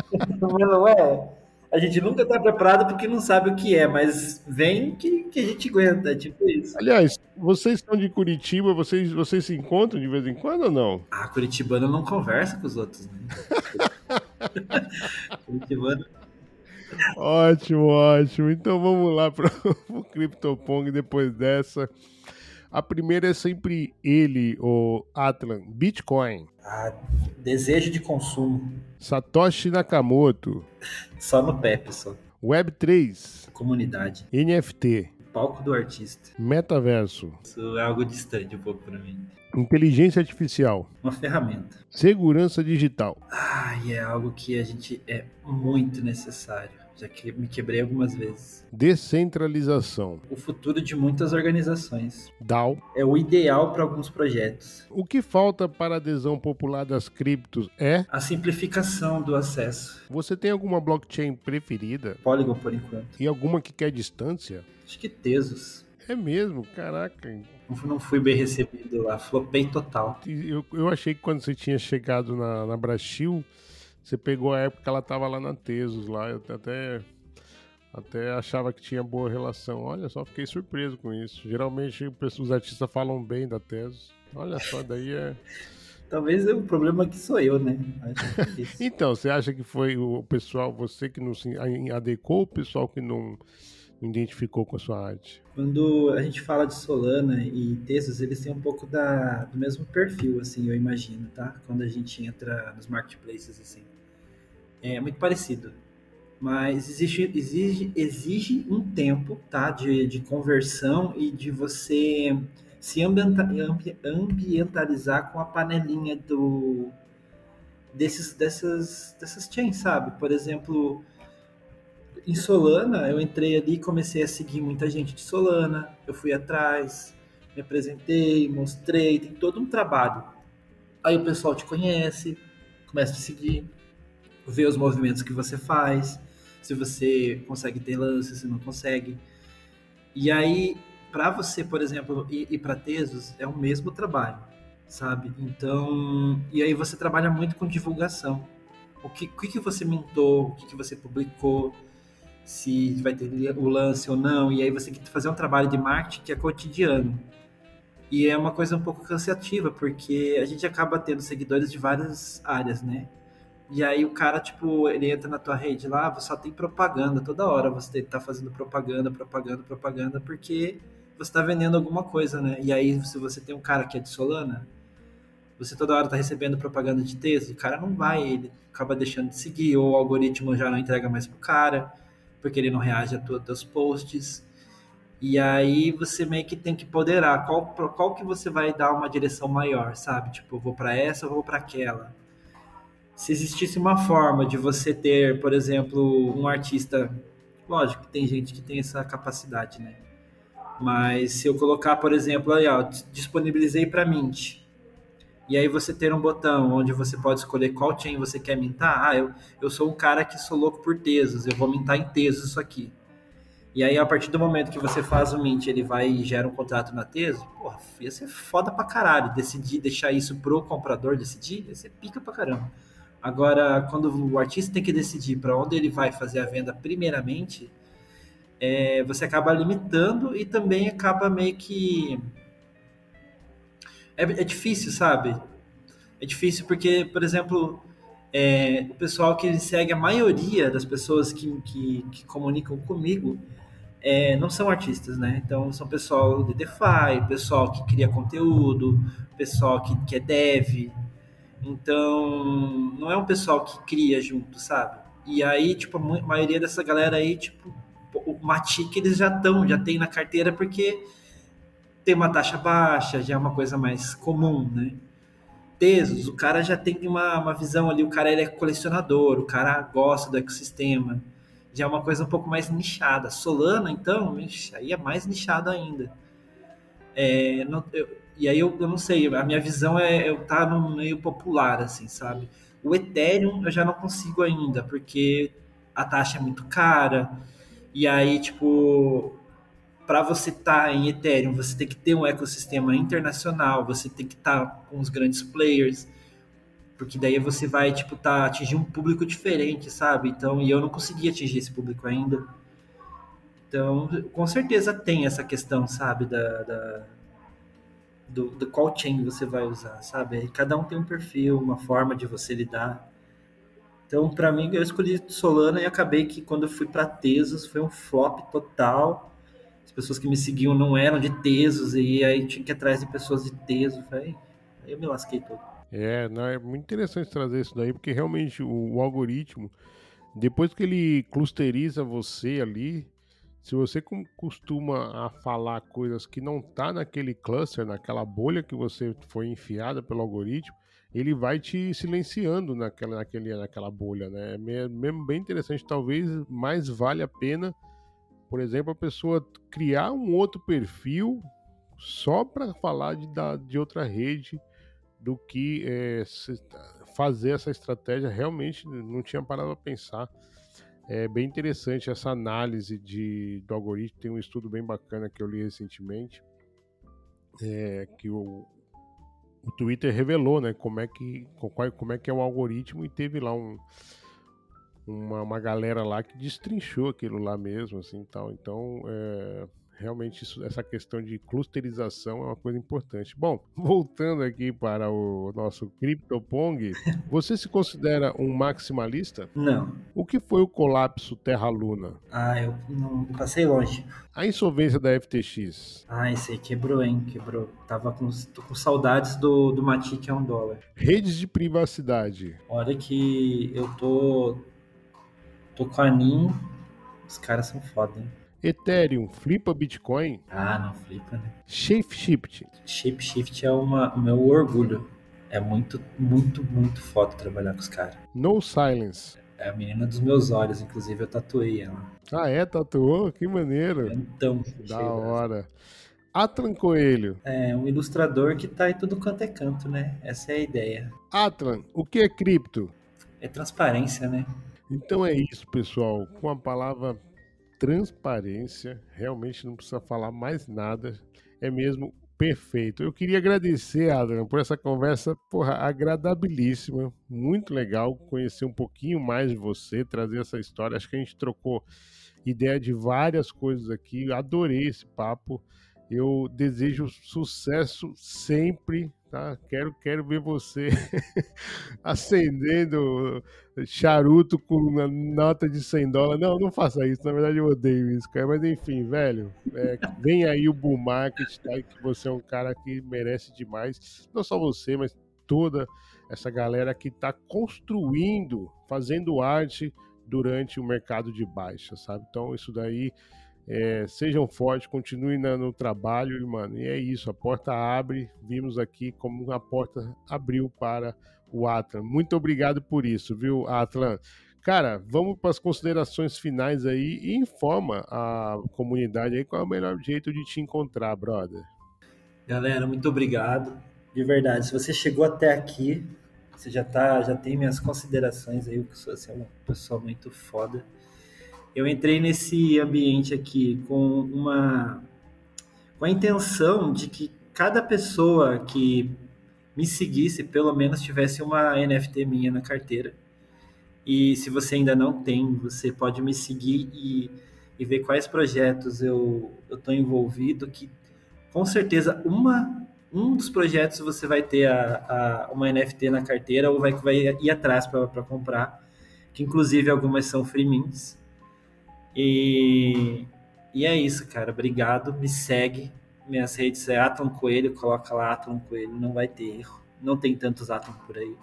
Speaker 2: <laughs>
Speaker 3: não é? A gente nunca tá preparado porque não sabe o que é, mas vem que, que a gente aguenta, tipo isso.
Speaker 2: Aliás, vocês estão de Curitiba, vocês, vocês se encontram de vez em quando ou não?
Speaker 3: Ah, Curitibano não conversa com os outros, né?
Speaker 2: Curitibano ótimo, ótimo. Então vamos lá para o <laughs> CryptoPong depois dessa. A primeira é sempre ele, o Atlan. Bitcoin.
Speaker 3: Ah, desejo de consumo.
Speaker 2: Satoshi Nakamoto.
Speaker 3: Só no pé, pessoal.
Speaker 2: Web3.
Speaker 3: Comunidade.
Speaker 2: NFT.
Speaker 3: Palco do artista.
Speaker 2: Metaverso.
Speaker 3: Isso é algo distante um pouco para mim.
Speaker 2: Inteligência artificial.
Speaker 3: Uma ferramenta.
Speaker 2: Segurança digital.
Speaker 3: Ah, e é algo que a gente é muito necessário. Já que me quebrei algumas vezes.
Speaker 2: Descentralização.
Speaker 3: O futuro de muitas organizações.
Speaker 2: DAO.
Speaker 3: É o ideal para alguns projetos.
Speaker 2: O que falta para a adesão popular das criptos é
Speaker 3: a simplificação do acesso.
Speaker 2: Você tem alguma blockchain preferida?
Speaker 3: Polygon por enquanto.
Speaker 2: E alguma que quer distância?
Speaker 3: Acho que Tesos.
Speaker 2: É mesmo, caraca.
Speaker 3: Não fui bem recebido lá, flopei total.
Speaker 2: Eu, eu achei que quando você tinha chegado na, na Brasil, você pegou a época que ela tava lá na Tesos, lá, eu até, até achava que tinha boa relação. Olha só, fiquei surpreso com isso. Geralmente os artistas falam bem da Tesos. Olha só, daí é. <laughs>
Speaker 3: Talvez o problema aqui sou eu, né?
Speaker 2: É <laughs> então, você acha que foi o pessoal, você que não se adequou ou o pessoal que não identificou com a sua arte?
Speaker 3: Quando a gente fala de Solana e Tesos, eles têm um pouco da, do mesmo perfil, assim, eu imagino, tá? Quando a gente entra nos marketplaces, assim. É muito parecido. Mas exige, exige, exige um tempo, tá? De, de conversão e de você se ambientalizar com a panelinha do desses dessas dessas chains, sabe? Por exemplo, em Solana, eu entrei ali e comecei a seguir muita gente de Solana. Eu fui atrás, me apresentei, mostrei, tem todo um trabalho. Aí o pessoal te conhece, começa a te seguir, vê os movimentos que você faz, se você consegue ter lance, se não consegue. E aí, para você, por exemplo, ir, ir para Tesos, é o mesmo trabalho, sabe? Então, e aí você trabalha muito com divulgação. O que, o que, você mintou, o que, que você publicou, se vai ter o lance ou não, e aí você tem que fazer um trabalho de marketing que é cotidiano. E é uma coisa um pouco cansativa, porque a gente acaba tendo seguidores de várias áreas, né? E aí o cara, tipo, ele entra na tua rede lá, só tem propaganda, toda hora você tá fazendo propaganda, propaganda, propaganda, porque você está vendendo alguma coisa, né? E aí, se você tem um cara que é de Solana, você toda hora está recebendo propaganda de texto, o cara não vai, ele acaba deixando de seguir, ou o algoritmo já não entrega mais pro cara porque ele não reage a todos os posts. E aí você meio que tem que poderar qual, qual que você vai dar uma direção maior, sabe? Tipo, eu vou para essa, eu vou para aquela. Se existisse uma forma de você ter, por exemplo, um artista, lógico que tem gente que tem essa capacidade, né? Mas se eu colocar, por exemplo, aí, ó, disponibilizei para Mint, e aí você ter um botão onde você pode escolher qual chain você quer mintar. Ah, eu, eu sou um cara que sou louco por tesos, eu vou mintar em tesos isso aqui. E aí, a partir do momento que você faz o mint, ele vai e gera um contrato na Teso, porra, ia ser foda pra caralho. Decidir, deixar isso pro comprador decidir, ia ser pica pra caramba. Agora, quando o artista tem que decidir para onde ele vai fazer a venda primeiramente, é, você acaba limitando e também acaba meio que é, é difícil, sabe? É difícil porque, por exemplo, é, o pessoal que segue a maioria das pessoas que, que, que comunicam comigo é, não são artistas, né? Então são pessoal de DeFi, pessoal que cria conteúdo, pessoal que, que é dev. Então não é um pessoal que cria junto, sabe? E aí, tipo, a maioria dessa galera aí, tipo, o Matic eles já estão, já tem na carteira porque tem uma taxa baixa, já é uma coisa mais comum, né? Tesos, o cara já tem uma, uma visão ali, o cara ele é colecionador, o cara gosta do ecossistema, já é uma coisa um pouco mais nichada. Solana, então, aí é mais nichado ainda. É, não, eu, e aí eu, eu não sei, a minha visão é eu estar tá no meio popular, assim, sabe? O Ethereum eu já não consigo ainda, porque a taxa é muito cara. E aí, tipo, para você estar tá em Ethereum, você tem que ter um ecossistema internacional, você tem que estar tá com os grandes players, porque daí você vai, tipo, tá, atingir um público diferente, sabe? Então, e eu não consegui atingir esse público ainda. Então, com certeza tem essa questão, sabe, da, da do, do qual chain você vai usar, sabe? Cada um tem um perfil, uma forma de você lidar. Então, para mim, eu escolhi Solana e acabei que quando eu fui para Tesos foi um flop total. As pessoas que me seguiam não eram de Tesos e aí tinha que ir atrás de pessoas de Tesos. Aí eu me lasquei todo.
Speaker 2: É, não, é muito interessante trazer isso daí, porque realmente o, o algoritmo, depois que ele clusteriza você ali, se você costuma a falar coisas que não tá naquele cluster, naquela bolha que você foi enfiada pelo algoritmo, ele vai te silenciando naquela, naquele, naquela bolha, né? É mesmo bem interessante, talvez mais vale a pena, por exemplo, a pessoa criar um outro perfil só para falar de, de outra rede do que é, fazer essa estratégia. Realmente não tinha parado a pensar. É bem interessante essa análise de, do algoritmo. Tem um estudo bem bacana que eu li recentemente, é, que o, o Twitter revelou, né, como é que como é que é o algoritmo e teve lá um uma, uma galera lá que destrinchou aquilo lá mesmo, assim, tal. Então, é, realmente isso, essa questão de clusterização é uma coisa importante. Bom, <laughs> voltando aqui para o nosso CryptoPong, <laughs> você se considera um maximalista?
Speaker 3: Não.
Speaker 2: O que foi o colapso Terra-Luna?
Speaker 3: Ah, eu não eu passei longe.
Speaker 2: A insolvência da FTX?
Speaker 3: Ah, esse aí quebrou, hein? Quebrou. Tava com, tô com saudades do, do Mati, que é um dólar.
Speaker 2: Redes de privacidade?
Speaker 3: Olha que eu tô... Tô com a NIM, os caras são foda, hein?
Speaker 2: Ethereum flipa Bitcoin?
Speaker 3: Ah, não flipa, né?
Speaker 2: ShapeShift.
Speaker 3: ShapeShift é uma, o meu orgulho. É muito, muito, muito foda trabalhar com os caras.
Speaker 2: No Silence.
Speaker 3: É a menina dos meus olhos, inclusive eu tatuei ela.
Speaker 2: Ah, é? Tatuou? Que maneiro.
Speaker 3: Então,
Speaker 2: da hora. Atlan Coelho.
Speaker 3: É, um ilustrador que tá em tudo quanto é canto, né? Essa é a ideia.
Speaker 2: Atlan, o que é cripto?
Speaker 3: É transparência, né?
Speaker 2: Então é isso, pessoal. Com a palavra transparência, realmente não precisa falar mais nada, é mesmo perfeito. Eu queria agradecer, Adriano, por essa conversa, porra, agradabilíssima, muito legal conhecer um pouquinho mais de você, trazer essa história. Acho que a gente trocou ideia de várias coisas aqui, adorei esse papo. Eu desejo sucesso sempre, tá? Quero, quero ver você <laughs> acendendo charuto com nota de 100 dólares. Não, não faça isso. Na verdade, eu odeio isso, cara. Mas enfim, velho, é, vem aí o bull market, tá? Que você é um cara que merece demais. Não só você, mas toda essa galera que está construindo, fazendo arte durante o mercado de baixa, sabe? Então, isso daí é, sejam fortes, continuem no trabalho, mano. E é isso, a porta abre. Vimos aqui como a porta abriu para o Atlan. Muito obrigado por isso, viu, Atlan? Cara, vamos para as considerações finais aí e informa a comunidade aí qual é o melhor jeito de te encontrar, brother.
Speaker 3: Galera, muito obrigado. De verdade, se você chegou até aqui, você já tá, já tem minhas considerações aí, que você é uma pessoa muito foda eu entrei nesse ambiente aqui com uma com a intenção de que cada pessoa que me seguisse, pelo menos tivesse uma NFT minha na carteira. E se você ainda não tem, você pode me seguir e, e ver quais projetos eu estou envolvido, que com certeza uma, um dos projetos você vai ter a, a uma NFT na carteira ou vai, vai ir atrás para comprar, que inclusive algumas são free mints. E, e é isso, cara. Obrigado. Me segue. Minhas redes é Atom Coelho. Coloca lá Atom Coelho. Não vai ter erro. Não tem tantos Atom por aí.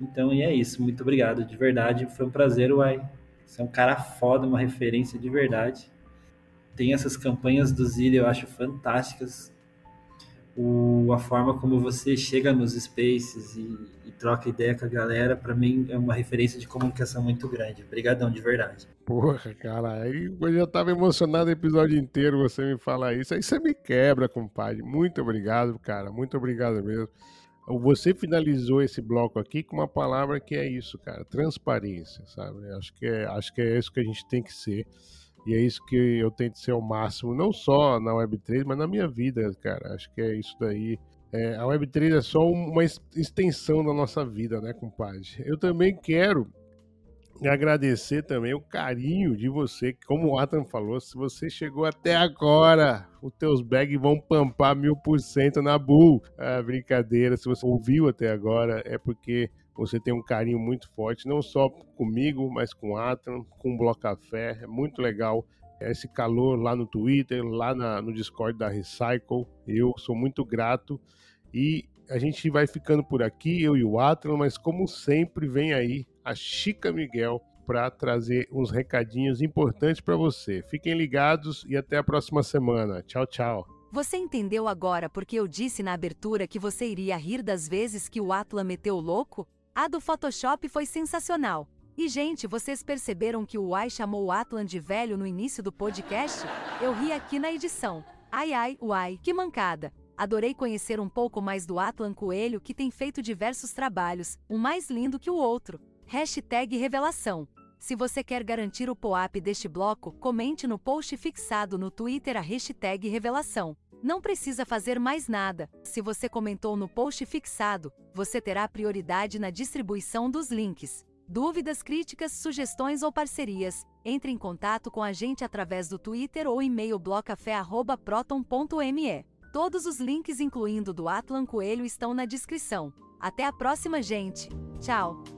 Speaker 3: Então, e é isso. Muito obrigado. De verdade. Foi um prazer, uai. Você é um cara foda, uma referência de verdade. tem essas campanhas do Zilli, eu acho fantásticas. O, a forma como você chega nos spaces e, e troca ideia com a galera, para mim é uma referência de comunicação muito grande. Obrigadão, de verdade.
Speaker 2: Porra, cara, eu já tava emocionado o episódio inteiro você me falar isso. Aí você me quebra, compadre. Muito obrigado, cara. Muito obrigado mesmo. Você finalizou esse bloco aqui com uma palavra que é isso, cara, transparência, sabe? Acho que é, acho que é isso que a gente tem que ser. E é isso que eu tento ser ao máximo, não só na Web3, mas na minha vida, cara. Acho que é isso daí. É, a Web3 é só uma extensão da nossa vida, né, compadre? Eu também quero agradecer também o carinho de você, como o Atan falou, se você chegou até agora, os teus bags vão pampar mil por cento na Bull. Ah, brincadeira, se você ouviu até agora, é porque você tem um carinho muito forte, não só comigo, mas com o Atan, com o Bloco Café, é muito legal esse calor lá no Twitter, lá na, no Discord da Recycle, eu sou muito grato e a gente vai ficando por aqui, eu e o Atlan, mas como sempre vem aí a Chica Miguel para trazer uns recadinhos importantes para você. Fiquem ligados e até a próxima semana. Tchau, tchau.
Speaker 1: Você entendeu agora porque eu disse na abertura que você iria rir das vezes que o Atlan meteu louco? A do Photoshop foi sensacional. E, gente, vocês perceberam que o Uai chamou o Atlan de velho no início do podcast? Eu ri aqui na edição. Ai ai, Uai, que mancada. Adorei conhecer um pouco mais do Atlan Coelho que tem feito diversos trabalhos, um mais lindo que o outro. Hashtag revelação. Se você quer garantir o POAP deste bloco, comente no post fixado no Twitter a hashtag revelação. Não precisa fazer mais nada. Se você comentou no post fixado, você terá prioridade na distribuição dos links. Dúvidas, críticas, sugestões ou parcerias? Entre em contato com a gente através do Twitter ou e-mail blocafé@proton.me. Todos os links, incluindo do Atlan Coelho, estão na descrição. Até a próxima, gente. Tchau.